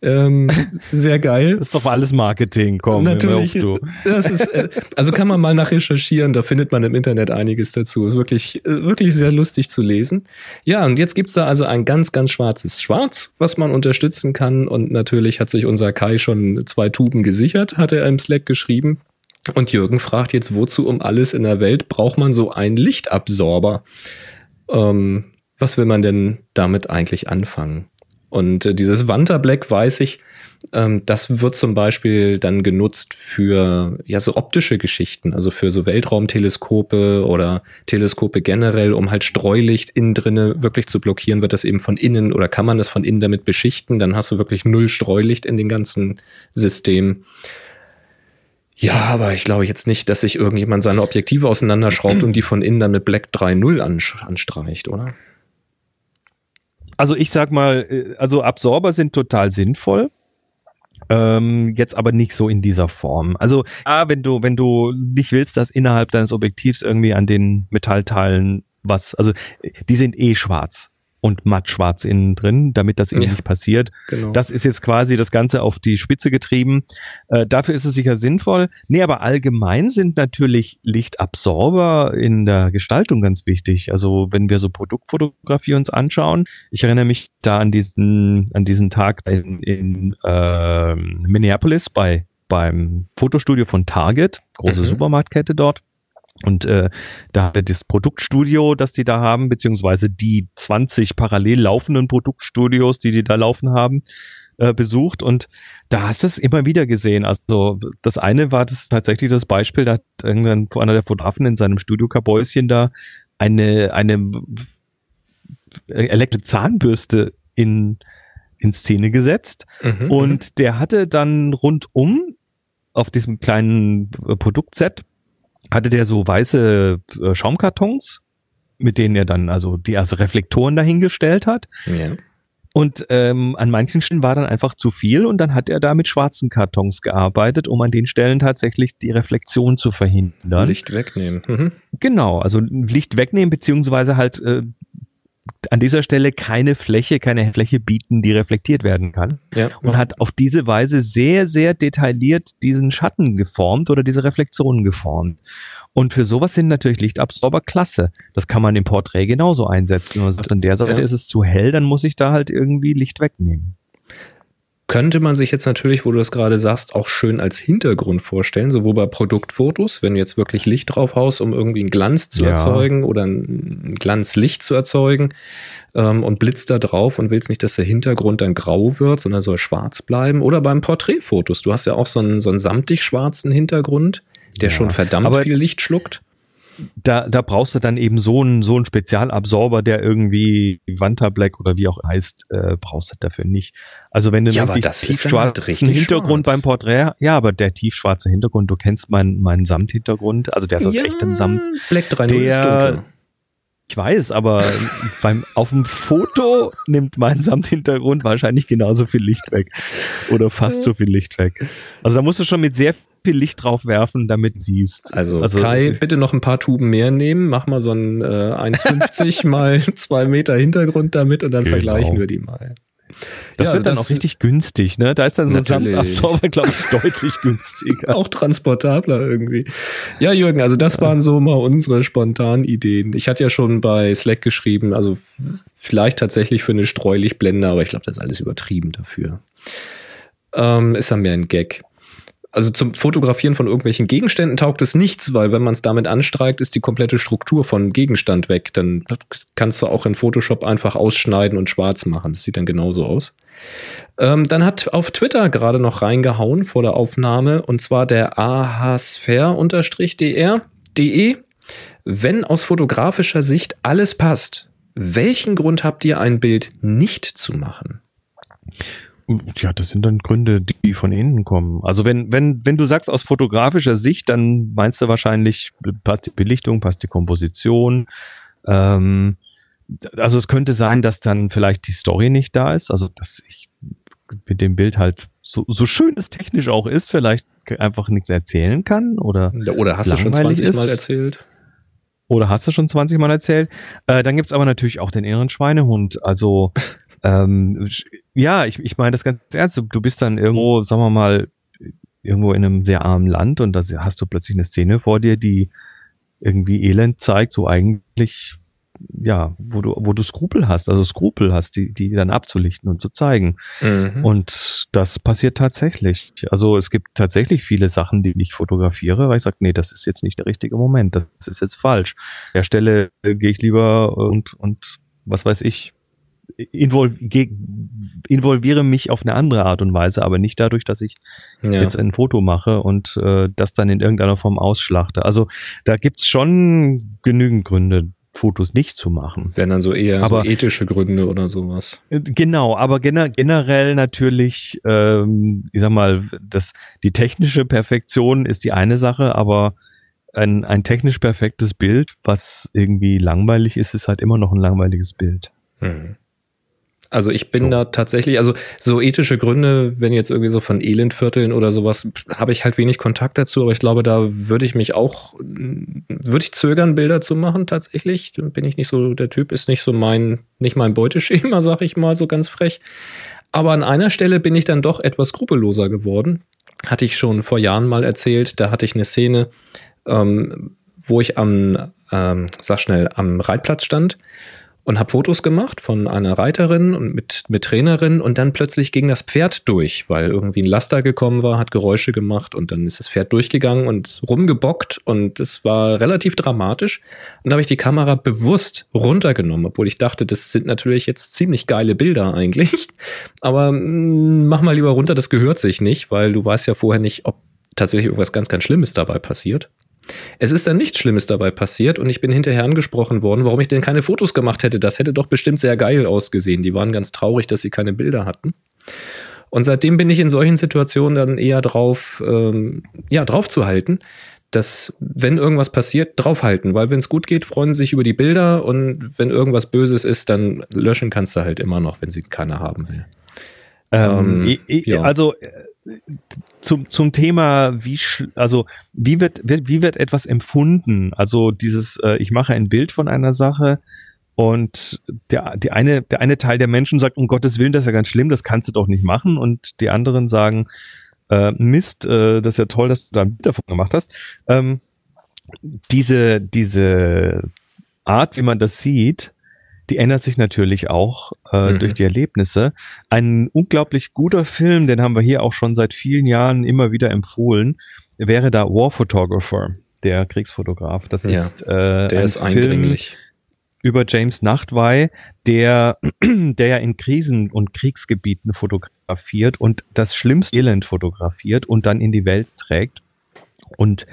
Ähm, sehr geil. Das ist doch alles Marketing, komm. Natürlich. Du. Das ist, äh, also kann man mal nach recherchieren, da findet man im Internet einiges dazu. Ist wirklich, äh, wirklich sehr lustig zu lesen. Ja, und jetzt gibt's da also ein ganz, ganz schwarzes Schwarz, was man unterstützen kann. Und natürlich hat sich unser Kai schon zwei Tuben gesichert, hat er im Slack geschrieben. Und Jürgen fragt jetzt, wozu um alles in der Welt braucht man so einen Lichtabsorber? Ähm, was will man denn damit eigentlich anfangen? Und äh, dieses Wanta Black weiß ich, ähm, das wird zum Beispiel dann genutzt für ja so optische Geschichten, also für so Weltraumteleskope oder Teleskope generell, um halt Streulicht innen drinne wirklich zu blockieren, wird das eben von innen oder kann man das von innen damit beschichten, dann hast du wirklich null Streulicht in den ganzen System. Ja, aber ich glaube jetzt nicht, dass sich irgendjemand seine Objektive auseinanderschraubt und die von innen dann mit Black 3.0 anstreicht, oder? Also ich sag mal, äh, also Absorber sind total sinnvoll. Ähm, jetzt aber nicht so in dieser Form. Also, ah, wenn du, wenn du nicht willst, dass innerhalb deines Objektivs irgendwie an den Metallteilen was, also die sind eh schwarz und matt schwarz innen drin, damit das eben ja, nicht passiert. Genau. Das ist jetzt quasi das Ganze auf die Spitze getrieben. Äh, dafür ist es sicher sinnvoll. Nee, aber allgemein sind natürlich Lichtabsorber in der Gestaltung ganz wichtig. Also wenn wir so Produktfotografie uns anschauen, ich erinnere mich da an diesen, an diesen Tag in, in äh, Minneapolis bei beim Fotostudio von Target, große mhm. Supermarktkette dort. Und äh, da hat er das Produktstudio, das die da haben, beziehungsweise die 20 parallel laufenden Produktstudios, die die da laufen haben, äh, besucht. Und da hast du es immer wieder gesehen. Also das eine war das tatsächlich das Beispiel, da hat irgendwann einer der Fotografen in seinem Studio-Kabäuschen da eine, eine elektrische Zahnbürste in, in Szene gesetzt. Mhm. Und der hatte dann rundum auf diesem kleinen Produktset hatte der so weiße äh, Schaumkartons, mit denen er dann also die also Reflektoren dahingestellt hat. Ja. Und ähm, an manchen Stellen war dann einfach zu viel und dann hat er da mit schwarzen Kartons gearbeitet, um an den Stellen tatsächlich die Reflexion zu verhindern. Licht wegnehmen. Mhm. Genau, also Licht wegnehmen, beziehungsweise halt äh, an dieser Stelle keine Fläche, keine Fläche bieten, die reflektiert werden kann. Ja. Und hat auf diese Weise sehr, sehr detailliert diesen Schatten geformt oder diese Reflexionen geformt. Und für sowas sind natürlich Lichtabsorber klasse. Das kann man im Porträt genauso einsetzen. Also an der Seite Ja. ist es zu hell, dann muss ich da halt irgendwie Licht wegnehmen. Könnte man sich jetzt natürlich, wo du das gerade sagst, auch schön als Hintergrund vorstellen, sowohl bei Produktfotos, wenn du jetzt wirklich Licht drauf haust, um irgendwie einen Glanz zu Ja. erzeugen oder ein Glanzlicht zu erzeugen ähm, und blitzt da drauf und willst nicht, dass der Hintergrund dann grau wird, sondern soll schwarz bleiben. Oder beim Porträtfotos, du hast ja auch so einen, so einen samtig schwarzen Hintergrund, der Ja. schon verdammt Aber- viel Licht schluckt. Da, da brauchst du dann eben so einen, so einen Spezialabsorber, der irgendwie Vanta Black oder wie auch heißt, äh, brauchst du dafür nicht. Also wenn du Ja, wirklich ist halt tiefschwarzen richtig Hintergrund schwarz. beim Porträt, ja, aber der tiefschwarze Hintergrund, du kennst meinen, meinen Samthintergrund, also der ist aus echtem Samt. Black 3.0 ist Der- dunkel. Ich weiß, aber beim, auf dem Foto nimmt mein Samthintergrund wahrscheinlich genauso viel Licht weg. Oder fast so viel Licht weg. Also da musst du schon mit sehr viel Licht drauf werfen, damit siehst. Also, Kai, bitte noch ein paar Tuben mehr nehmen. Mach mal so ein äh, 1,50 mal 2 Meter Hintergrund damit und dann Genau. vergleichen wir die mal. Das Ja, wird dann das- auch richtig günstig, ne? Da ist dann so ein. Samtabsorber, glaube ich, deutlich günstiger. Auch transportabler irgendwie. Ja, Jürgen, also das waren so mal unsere spontanen Ideen. Ich hatte ja schon bei Slack geschrieben, also vielleicht tatsächlich für eine Streulichtblende, aber ich glaube, das ist alles übertrieben dafür. Ähm, ist ja mehr ein Gag. Also zum Fotografieren von irgendwelchen Gegenständen taugt es nichts, weil wenn man es damit anstreicht, ist die komplette Struktur von Gegenstand weg. Dann kannst du auch in Photoshop einfach ausschneiden und schwarz machen. Das sieht dann genauso aus. Ähm, dann hat auf Twitter gerade noch reingehauen vor der Aufnahme und zwar der ahsphere-dr de. Wenn aus fotografischer Sicht alles passt, welchen Grund habt ihr ein Bild nicht zu machen? Ja, das sind dann Gründe, die von innen kommen. Also wenn, wenn, wenn du sagst aus fotografischer Sicht, dann meinst du wahrscheinlich, passt die Belichtung, passt die Komposition. Ähm, also es könnte sein, dass dann vielleicht die Story nicht da ist. Also dass ich mit dem Bild halt so, so schön es technisch auch ist, vielleicht einfach nichts erzählen kann oder Oder hast du schon Langweilig 20 Mal ist- erzählt? Oder hast du schon 20 Mal erzählt? Äh, dann gibt's aber natürlich auch den inneren Schweinehund. Also ähm, ja, ich, ich meine das ganz ernst. Du, du bist dann irgendwo, sagen wir mal, irgendwo in einem sehr armen Land und da hast du plötzlich eine Szene vor dir, die irgendwie Elend zeigt, so eigentlich, ja, wo du, wo du Skrupel hast, also Skrupel hast, die, die dann abzulichten und zu zeigen. Mhm. Und das passiert tatsächlich. Also es gibt tatsächlich viele Sachen, die ich fotografiere, weil ich sage, nee, das ist jetzt nicht der richtige Moment, das ist jetzt falsch. An der Stelle äh, gehe ich lieber und, und was weiß ich, involviere mich auf eine andere Art und Weise, aber nicht dadurch, dass ich ja. jetzt ein Foto mache und äh, das dann in irgendeiner Form ausschlachte. Also da gibt's schon genügend Gründe, Fotos nicht zu machen. Wären dann so eher Aber- so ethische Gründe oder sowas. Äh, Genau, aber gener generell natürlich, ähm, ich sag mal, das, die technische Perfektion ist die eine Sache, aber ein, ein technisch perfektes Bild, was irgendwie langweilig ist, ist halt immer noch ein langweiliges Bild. Mhm. Also ich bin da tatsächlich, also so ethische Gründe, wenn jetzt irgendwie so von Elendvierteln oder sowas, habe ich halt wenig Kontakt dazu, aber ich glaube, da würde ich mich auch, würde ich zögern, Bilder zu machen tatsächlich. Bin ich nicht so, der Typ ist nicht so mein, nicht mein Beuteschema, sag ich mal, so ganz frech. Aber an einer Stelle bin ich dann doch etwas skrupelloser geworden. Hatte ich schon vor Jahren mal erzählt, da hatte ich eine Szene, ähm, wo ich am, ähm, sag schnell, am Reitplatz stand und habe Fotos gemacht von einer Reiterin und mit, mit Trainerin und dann plötzlich ging das Pferd durch, weil irgendwie ein Laster gekommen war, hat Geräusche gemacht und dann ist das Pferd durchgegangen und rumgebockt und es war relativ dramatisch. Und da habe ich die Kamera bewusst runtergenommen, obwohl ich dachte, das sind natürlich jetzt ziemlich geile Bilder eigentlich. Aber mh, mach mal lieber runter, das gehört sich nicht, weil du weißt ja vorher nicht, ob tatsächlich irgendwas ganz, ganz Schlimmes dabei passiert. Es ist dann nichts Schlimmes dabei passiert und ich bin hinterher angesprochen worden, warum ich denn keine Fotos gemacht hätte. Das hätte doch bestimmt sehr geil ausgesehen. Die waren ganz traurig, dass sie keine Bilder hatten. Und seitdem bin ich in solchen Situationen dann eher drauf, ähm, ja, drauf zu halten, dass, wenn irgendwas passiert, draufhalten, weil wenn es gut geht, freuen sie sich über die Bilder und wenn irgendwas Böses ist, dann löschen kannst du halt immer noch, wenn sie keiner haben will. Ähm, ähm, ja. Also äh, zum, zum Thema, wie, also wie wird, wird, wie wird etwas empfunden? Also dieses, äh, ich mache ein Bild von einer Sache und der, die eine, der eine Teil der Menschen sagt, um Gottes Willen, das ist ja ganz schlimm, das kannst du doch nicht machen. Und die anderen sagen, äh, Mist, äh, das ist ja toll, dass du da ein Bild davon gemacht hast. Ähm, diese, diese Art, wie man das sieht, die ändert sich natürlich auch äh, mhm. durch die Erlebnisse. Ein unglaublich guter Film, den haben wir hier auch schon seit vielen Jahren immer wieder empfohlen, wäre da War Photographer, der Kriegsfotograf. Das ja, ist äh, der ist eindringlich. Film über James Nachtwey, der, der ja in Krisen- und Kriegsgebieten fotografiert und das schlimmste Elend fotografiert und dann in die Welt trägt. Und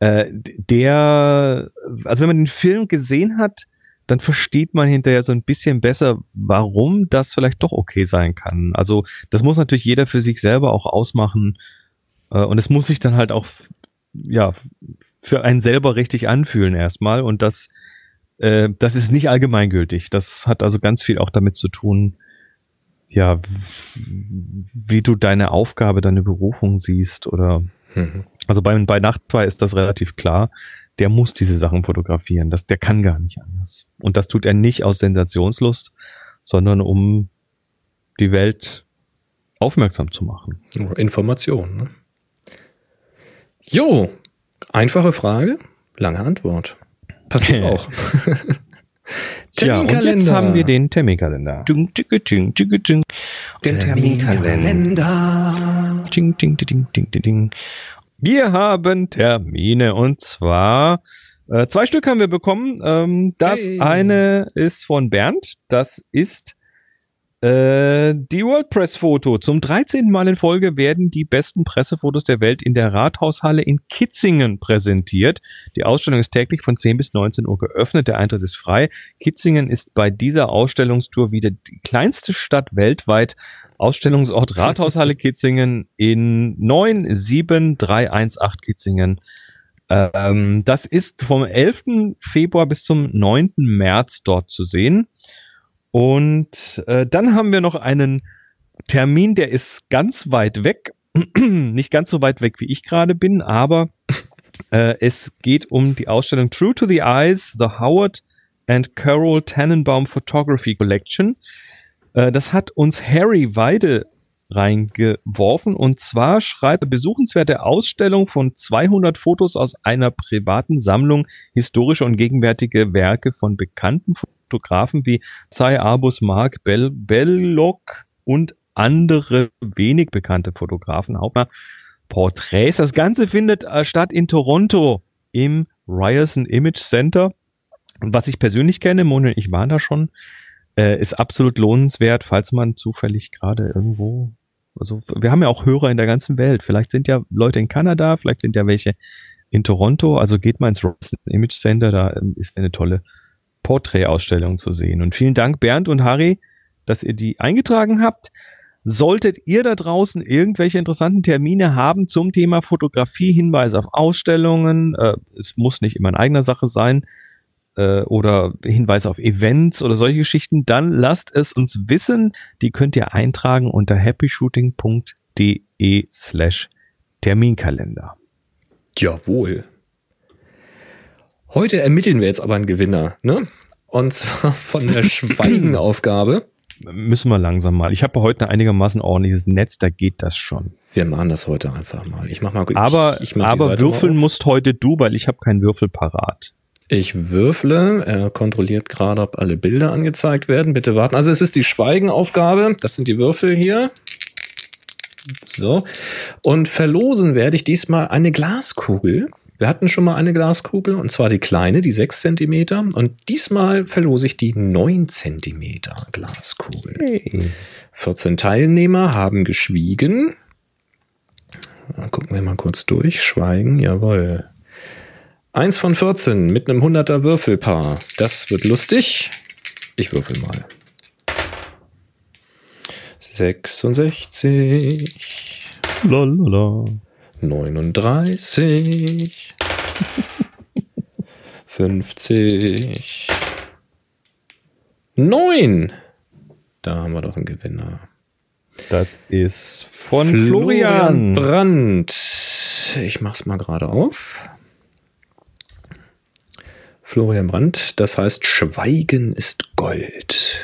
äh, der, also wenn man den Film gesehen hat, dann versteht man hinterher so ein bisschen besser, warum das vielleicht doch okay sein kann. Also das muss natürlich jeder für sich selber auch ausmachen äh, und es muss sich dann halt auch ja für einen selber richtig anfühlen erstmal und das äh, das ist nicht allgemeingültig. Das hat also ganz viel auch damit zu tun, ja, wie du deine Aufgabe, deine Berufung siehst oder mhm. also bei, bei Nachtfeuer ist das relativ klar der muss diese Sachen fotografieren. Das, der kann gar nicht anders. Und das tut er nicht aus Sensationslust, sondern um die Welt aufmerksam zu machen. Information. Ne? Jo, einfache Frage, lange Antwort. Passiert auch. Tja, und jetzt haben wir den Terminkalender. Den Terminkalender. Wir haben Termine und zwar äh, zwei Stück haben wir bekommen. Ähm, das hey. eine ist von Bernd. Das ist äh, die WordPress-Foto. Zum 13. Mal in Folge werden die besten Pressefotos der Welt in der Rathaushalle in Kitzingen präsentiert. Die Ausstellung ist täglich von 10 bis 19 Uhr geöffnet. Der Eintritt ist frei. Kitzingen ist bei dieser Ausstellungstour wieder die kleinste Stadt weltweit. Ausstellungsort Rathaushalle Kitzingen in 97318 Kitzingen. Ähm, das ist vom 11. Februar bis zum 9. März dort zu sehen. Und äh, dann haben wir noch einen Termin, der ist ganz weit weg. Nicht ganz so weit weg, wie ich gerade bin, aber äh, es geht um die Ausstellung True to the Eyes, The Howard and Carol Tannenbaum Photography Collection. Äh, das hat uns Harry Weide reingeworfen und zwar schreibt besuchenswerte Ausstellung von 200 Fotos aus einer privaten Sammlung historische und gegenwärtige Werke von bekannten Fotografen wie Cy Arbus, Mark Bell, Belloc und andere wenig bekannte Fotografen, Hauptmann Porträts. Das Ganze findet äh, statt in Toronto im Ryerson Image Center. Was ich persönlich kenne, Moni ich waren da schon, äh, ist absolut lohnenswert, falls man zufällig gerade irgendwo, also wir haben ja auch Hörer in der ganzen Welt. Vielleicht sind ja Leute in Kanada, vielleicht sind ja welche in Toronto. Also geht mal ins Image Center, da ähm, ist eine tolle Porträtausstellung zu sehen. Und vielen Dank Bernd und Harry, dass ihr die eingetragen habt. Solltet ihr da draußen irgendwelche interessanten Termine haben zum Thema Fotografie, Hinweise auf Ausstellungen, äh, es muss nicht immer in eigener Sache sein, äh, oder Hinweise auf Events oder solche Geschichten, dann lasst es uns wissen. Die könnt ihr eintragen unter happyshooting.de slash Terminkalender. Jawohl. Heute ermitteln wir jetzt aber einen Gewinner, ne? Und zwar von der Schweigenaufgabe. Müssen wir langsam mal. Ich habe heute ein einigermaßen ordentliches Netz, da geht das schon. Wir machen das heute einfach mal. Ich mach mal. Aber, ich, ich aber würfeln musst heute du, weil ich habe keinen Würfel parat. Ich würfle. Er kontrolliert gerade, ob alle Bilder angezeigt werden. Bitte warten. Also es ist die Schweigenaufgabe. Das sind die Würfel hier. So. Und verlosen werde ich diesmal eine Glaskugel. Wir hatten schon mal eine Glaskugel, und zwar die kleine, die 6 cm. Und diesmal verlose ich die 9 cm Glaskugel. Hey. 14 Teilnehmer haben geschwiegen. Gucken wir mal kurz durch. Schweigen, jawohl. Eins von 14 mit einem 100er Würfelpaar. Das wird lustig. Ich würfel mal. 66. Lolala. 39. 50. 9. Da haben wir doch einen Gewinner. Das ist von Florian. Brandt. Ich mach's mal gerade auf. Florian Brandt, das heißt Schweigen ist Gold.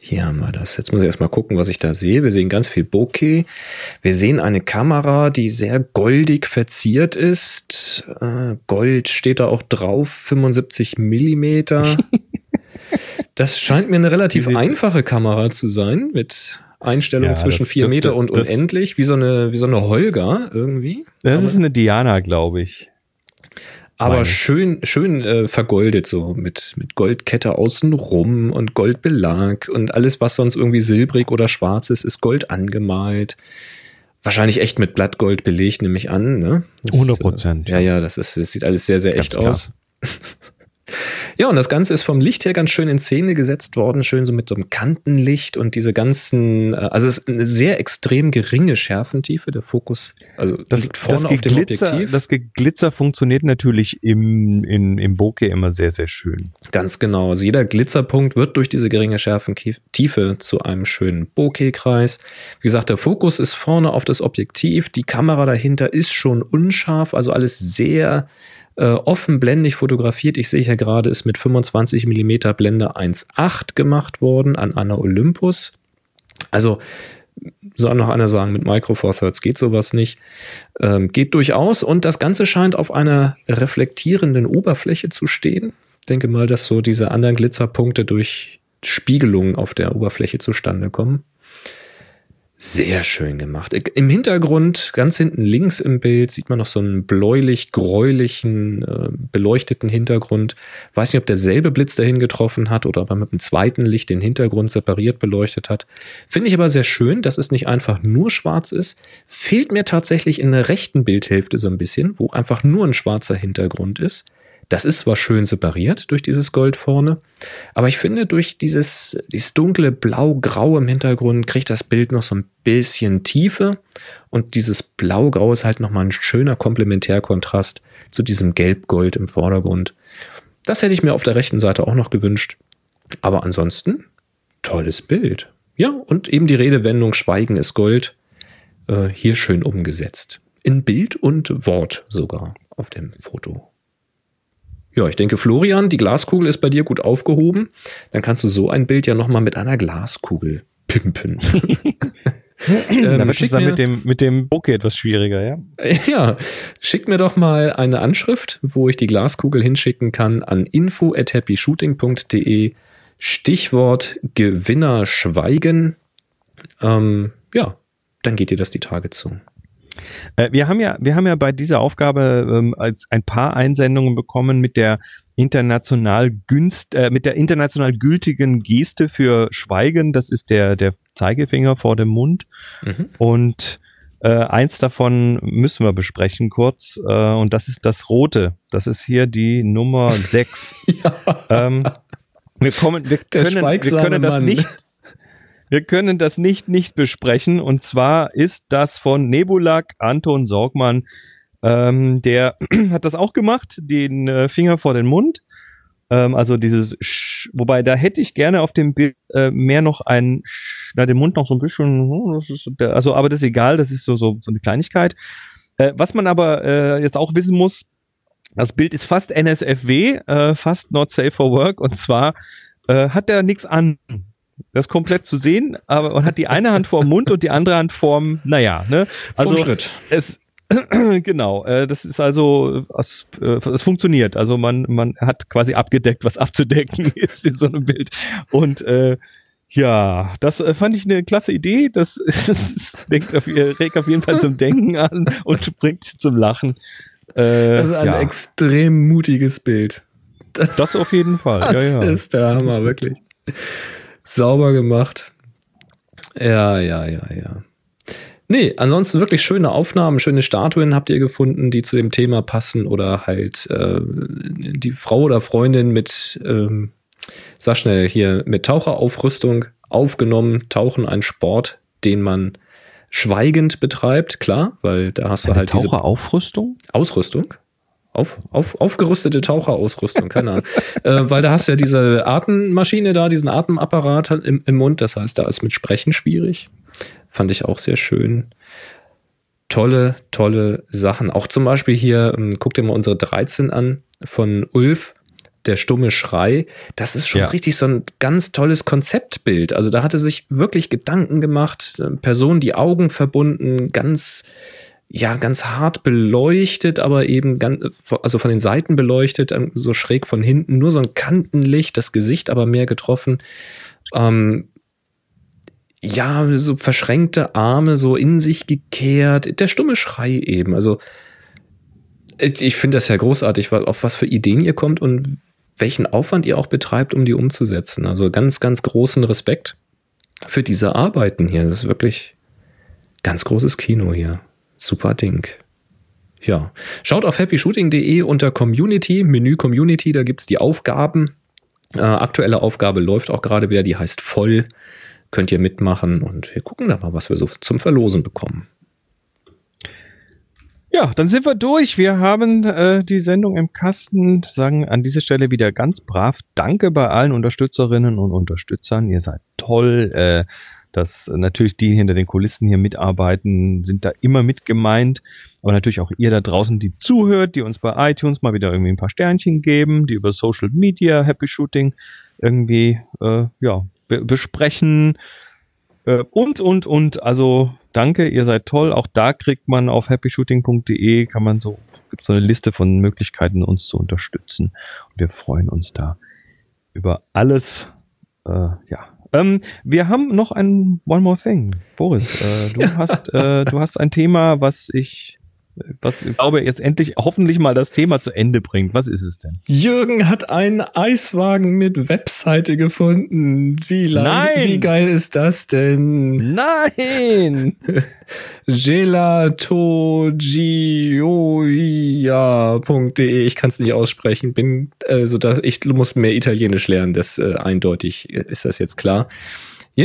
Hier haben wir das. Jetzt muss ich erstmal gucken, was ich da sehe. Wir sehen ganz viel Bokeh. Wir sehen eine Kamera, die sehr goldig verziert ist. Äh, Gold steht da auch drauf, 75 Millimeter. das scheint mir eine relativ einfache Kamera zu sein, mit Einstellung Ja, zwischen das 4 dürfte- Meter und das- unendlich, wie so eine, wie so eine Holger irgendwie. Das ist eine Diana, glaube ich. Aber schön, schön äh, vergoldet, so mit, mit Goldkette außenrum und Goldbelag und alles, was sonst irgendwie silbrig oder schwarz ist, ist Gold angemalt. Wahrscheinlich echt mit Blattgold belegt, nehme ich an. Ne? Das, 100%. Äh, ja, ja, das, ist, das sieht alles sehr, sehr echt aus. Ja, und das Ganze ist vom Licht her ganz schön in Szene gesetzt worden, schön so mit so einem Kantenlicht und diese ganzen, äh, also es ist eine sehr extrem geringe Schärfentiefe, der Fokus, also Das, liegt vorne das, auf dem Objektiv. das Geglitzer funktioniert natürlich im, in, im Bokeh immer sehr, sehr schön. Ganz genau. Also jeder Glitzerpunkt wird durch diese geringe Schärfentiefe zu einem schönen Bokeh-Kreis. Wie gesagt, der Fokus ist vorne auf das Objektiv. Die Kamera dahinter ist schon unscharf, also alles sehr äh, offenblendig fotografiert. Ich sehe hier gerade, ist mit 25 mm Blende 1.8 gemacht worden an einer Olympus. Also soll noch einer sagen, mit Micro Four Thirds geht sowas nicht. Ähm, geht durchaus und das Ganze scheint auf einer reflektierenden Oberfläche zu stehen. Ich denke mal, dass so diese anderen Glitzerpunkte durch Spiegelungen auf der Oberfläche zustande kommen. Sehr schön gemacht. Im Hintergrund, ganz hinten links im Bild, sieht man noch so einen bläulich-gräulichen, äh, beleuchteten Hintergrund. Weiß nicht, ob derselbe Blitz dahin getroffen hat oder ob er mit einem zweiten Licht den Hintergrund separiert beleuchtet hat. Finde ich aber sehr schön, dass es nicht einfach nur schwarz ist. Fehlt mir tatsächlich in der rechten Bildhälfte so ein bisschen, wo einfach nur ein schwarzer Hintergrund ist. Das ist zwar schön separiert durch dieses Gold vorne, aber ich finde, durch dieses, dieses dunkle Blau-Grau im Hintergrund kriegt das Bild noch so ein bisschen Tiefe und dieses Blau-Grau ist halt nochmal ein schöner Komplementärkontrast zu diesem Gelb-Gold im Vordergrund. Das hätte ich mir auf der rechten Seite auch noch gewünscht. Aber ansonsten, tolles Bild. Ja, und eben die Redewendung Schweigen ist Gold äh, hier schön umgesetzt. In Bild und Wort sogar auf dem Foto. Ja, ich denke, Florian, die Glaskugel ist bei dir gut aufgehoben. Dann kannst du so ein Bild ja nochmal mit einer Glaskugel pimpen. ähm, es schick, dann mit dem, mit dem Bokeh etwas schwieriger, ja? ja, schick mir doch mal eine Anschrift, wo ich die Glaskugel hinschicken kann an info@happyshooting.de. Stichwort Gewinner schweigen. Ähm, ja, dann geht dir das die Tage zu. Äh, wir haben ja, wir haben ja bei dieser Aufgabe ähm, als ein paar Einsendungen bekommen mit der international günst, äh, mit der international gültigen Geste für Schweigen. Das ist der der Zeigefinger vor dem Mund. Mhm. Und äh, eins davon müssen wir besprechen kurz. Äh, und das ist das Rote. Das ist hier die Nummer 6. ähm, wir kommen, wir können, wir können das Mann. nicht. Wir können das nicht nicht besprechen. Und zwar ist das von Nebulak Anton Sorgmann. Ähm, der hat das auch gemacht, den äh, Finger vor den Mund. Ähm, also dieses, Sch wobei da hätte ich gerne auf dem Bild äh, mehr noch ein, Sch- na, den Mund noch so ein bisschen, hm, das ist, der, also, aber das ist egal, das ist so, so, so eine Kleinigkeit. Äh, was man aber äh, jetzt auch wissen muss, das Bild ist fast NSFW, äh, fast not safe for work, und zwar äh, hat er nichts an. Das ist komplett zu sehen, aber man hat die eine Hand vorm Mund und die andere Hand vorm, naja, ne? Also Vom Schritt. es genau, äh, das ist also es, äh, es funktioniert. Also man man hat quasi abgedeckt, was abzudecken ist in so einem Bild und äh, ja, das äh, fand ich eine klasse Idee. Das ist, es denkt auf, regt auf jeden Fall zum Denken an und bringt zum Lachen. Äh, Das ist ein ja, extrem mutiges Bild. das auf jeden Fall. Das ja, ja. ist der Hammer, wirklich. Sauber gemacht. Ja, ja, ja, ja. Nee, ansonsten wirklich schöne Aufnahmen, schöne Statuen habt ihr gefunden, die zu dem Thema passen oder halt äh, die Frau oder Freundin mit, ähm, sag schnell hier, mit Taucheraufrüstung aufgenommen. Tauchen ein Sport, den man schweigend betreibt, klar, weil da hast du Eine halt diese Taucheraufrüstung? Ausrüstung. Auf, auf, aufgerüstete Taucherausrüstung, keine Ahnung. äh, weil da hast du ja diese Atemmaschine da, diesen Atemapparat im, im Mund. Das heißt, da ist mit Sprechen schwierig. Fand ich auch sehr schön. Tolle, tolle Sachen. Auch zum Beispiel hier, ähm, guck dir mal unsere 13 an von Ulf der stumme Schrei, das ist schon ja. richtig so ein ganz tolles Konzeptbild. Also da hatte sich wirklich Gedanken gemacht, äh, Personen die Augen verbunden, ganz ja, ganz hart beleuchtet, aber eben ganz, also von den Seiten beleuchtet, ähm, so schräg von hinten, nur so ein Kantenlicht, das Gesicht aber mehr getroffen. Ähm, ja, so verschränkte Arme, so in sich gekehrt, der stumme Schrei eben. Also, ich finde das ja großartig, auf was für Ideen ihr kommt und welchen Aufwand ihr auch betreibt, um die umzusetzen. Also ganz, ganz großen Respekt für diese Arbeiten hier. Das ist wirklich ganz großes Kino hier. Super Ding. Ja. Schaut auf happyshooting.de unter Community, Menü Community, da gibt es die Aufgaben. Äh, aktuelle Aufgabe läuft auch gerade wieder, die heißt voll. Könnt ihr mitmachen und wir gucken da mal, was wir so zum Verlosen bekommen. Ja, dann sind wir durch. Wir haben äh, die Sendung im Kasten. Sagen an dieser Stelle wieder ganz brav Danke bei allen Unterstützerinnen und Unterstützern. Ihr seid toll. Äh, dass natürlich die hinter den Kulissen hier mitarbeiten, sind da immer mit gemeint. Aber natürlich auch ihr da draußen, die zuhört, die uns bei iTunes mal wieder irgendwie ein paar Sternchen geben, die über Social Media Happy Shooting irgendwie äh, ja be besprechen äh, und und und. Also danke, ihr seid toll. Auch da kriegt man auf happyshooting.de kann man so gibt so eine Liste von Möglichkeiten, uns zu unterstützen. Und wir freuen uns da über alles. Äh, ja, ähm, wir haben noch ein One More Thing. Boris, äh, du, hast, äh, du hast ein Thema, was ich was ich glaube jetzt endlich hoffentlich mal das Thema zu Ende bringt. Was ist es denn? Jürgen hat einen Eiswagen mit Webseite gefunden. Wie, Nein. wie geil ist das denn? Nein! gelatogioia.de Ich kann es nicht aussprechen. Bin also da ich muss mehr Italienisch lernen. Das äh, eindeutig ist das jetzt klar.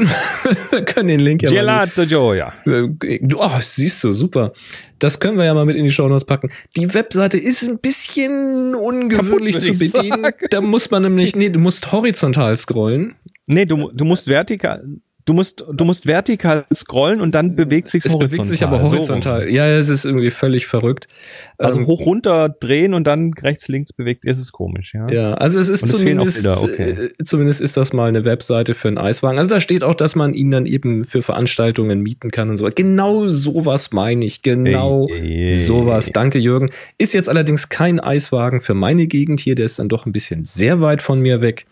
wir können den Link ja Gelato mal. Gioia. Oh, siehst du, super. Das können wir ja mal mit in die Show Notes packen. Die Webseite ist ein bisschen ungewöhnlich Kaputt, zu bedienen. Da muss man nämlich, nee, du musst horizontal scrollen. Nee, du, du musst vertikal. Du musst, du musst vertikal scrollen und dann bewegt sich es bewegt sich aber horizontal. So. Ja, es ist irgendwie völlig verrückt. Also ähm, hoch runter drehen und dann rechts links bewegt. Es ist komisch, ja. Ja, also es ist zumindest, okay. Äh, zumindest ist das mal eine Webseite für einen Eiswagen. Also da steht auch, dass man ihn dann eben für Veranstaltungen mieten kann und so. Genau sowas meine ich. Genau hey, hey, sowas. Danke, Jürgen. Ist jetzt allerdings kein Eiswagen für meine Gegend hier. Der ist dann doch ein bisschen sehr weit von mir weg.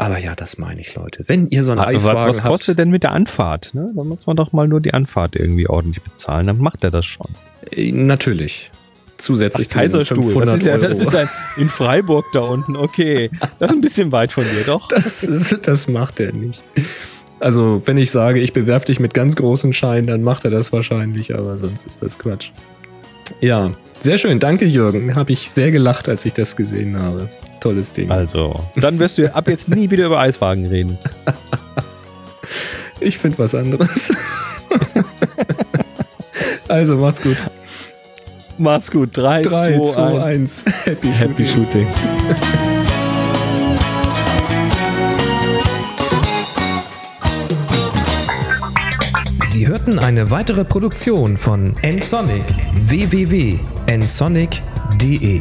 Aber ja, das meine ich, Leute. Wenn ihr so einen Eiswagen was, was habt, kostet denn mit der Anfahrt? Ne? Da muss man doch mal nur die Anfahrt irgendwie ordentlich bezahlen. Dann macht er das schon. Äh, natürlich. Zusätzlich Ach, zu Kaiserstuhl. Das ist ja, das ist ein, in Freiburg da unten. Okay, das ist ein bisschen weit von dir, doch. Das, ist, das macht er nicht. Also, wenn ich sage, ich bewerfe dich mit ganz großen Scheinen, dann macht er das wahrscheinlich, aber sonst ist das Quatsch. Ja, sehr schön. Danke, Jürgen. Habe ich sehr gelacht, als ich das gesehen habe. Tolles Ding. Also, dann wirst du ab jetzt nie wieder über Eiswagen reden. ich finde was anderes. also, macht's gut. Mach's gut. 3, 3 2, 2 1. 1. Happy, Happy Shooting. Sie hörten eine weitere Produktion von nsonic www.nsonic.de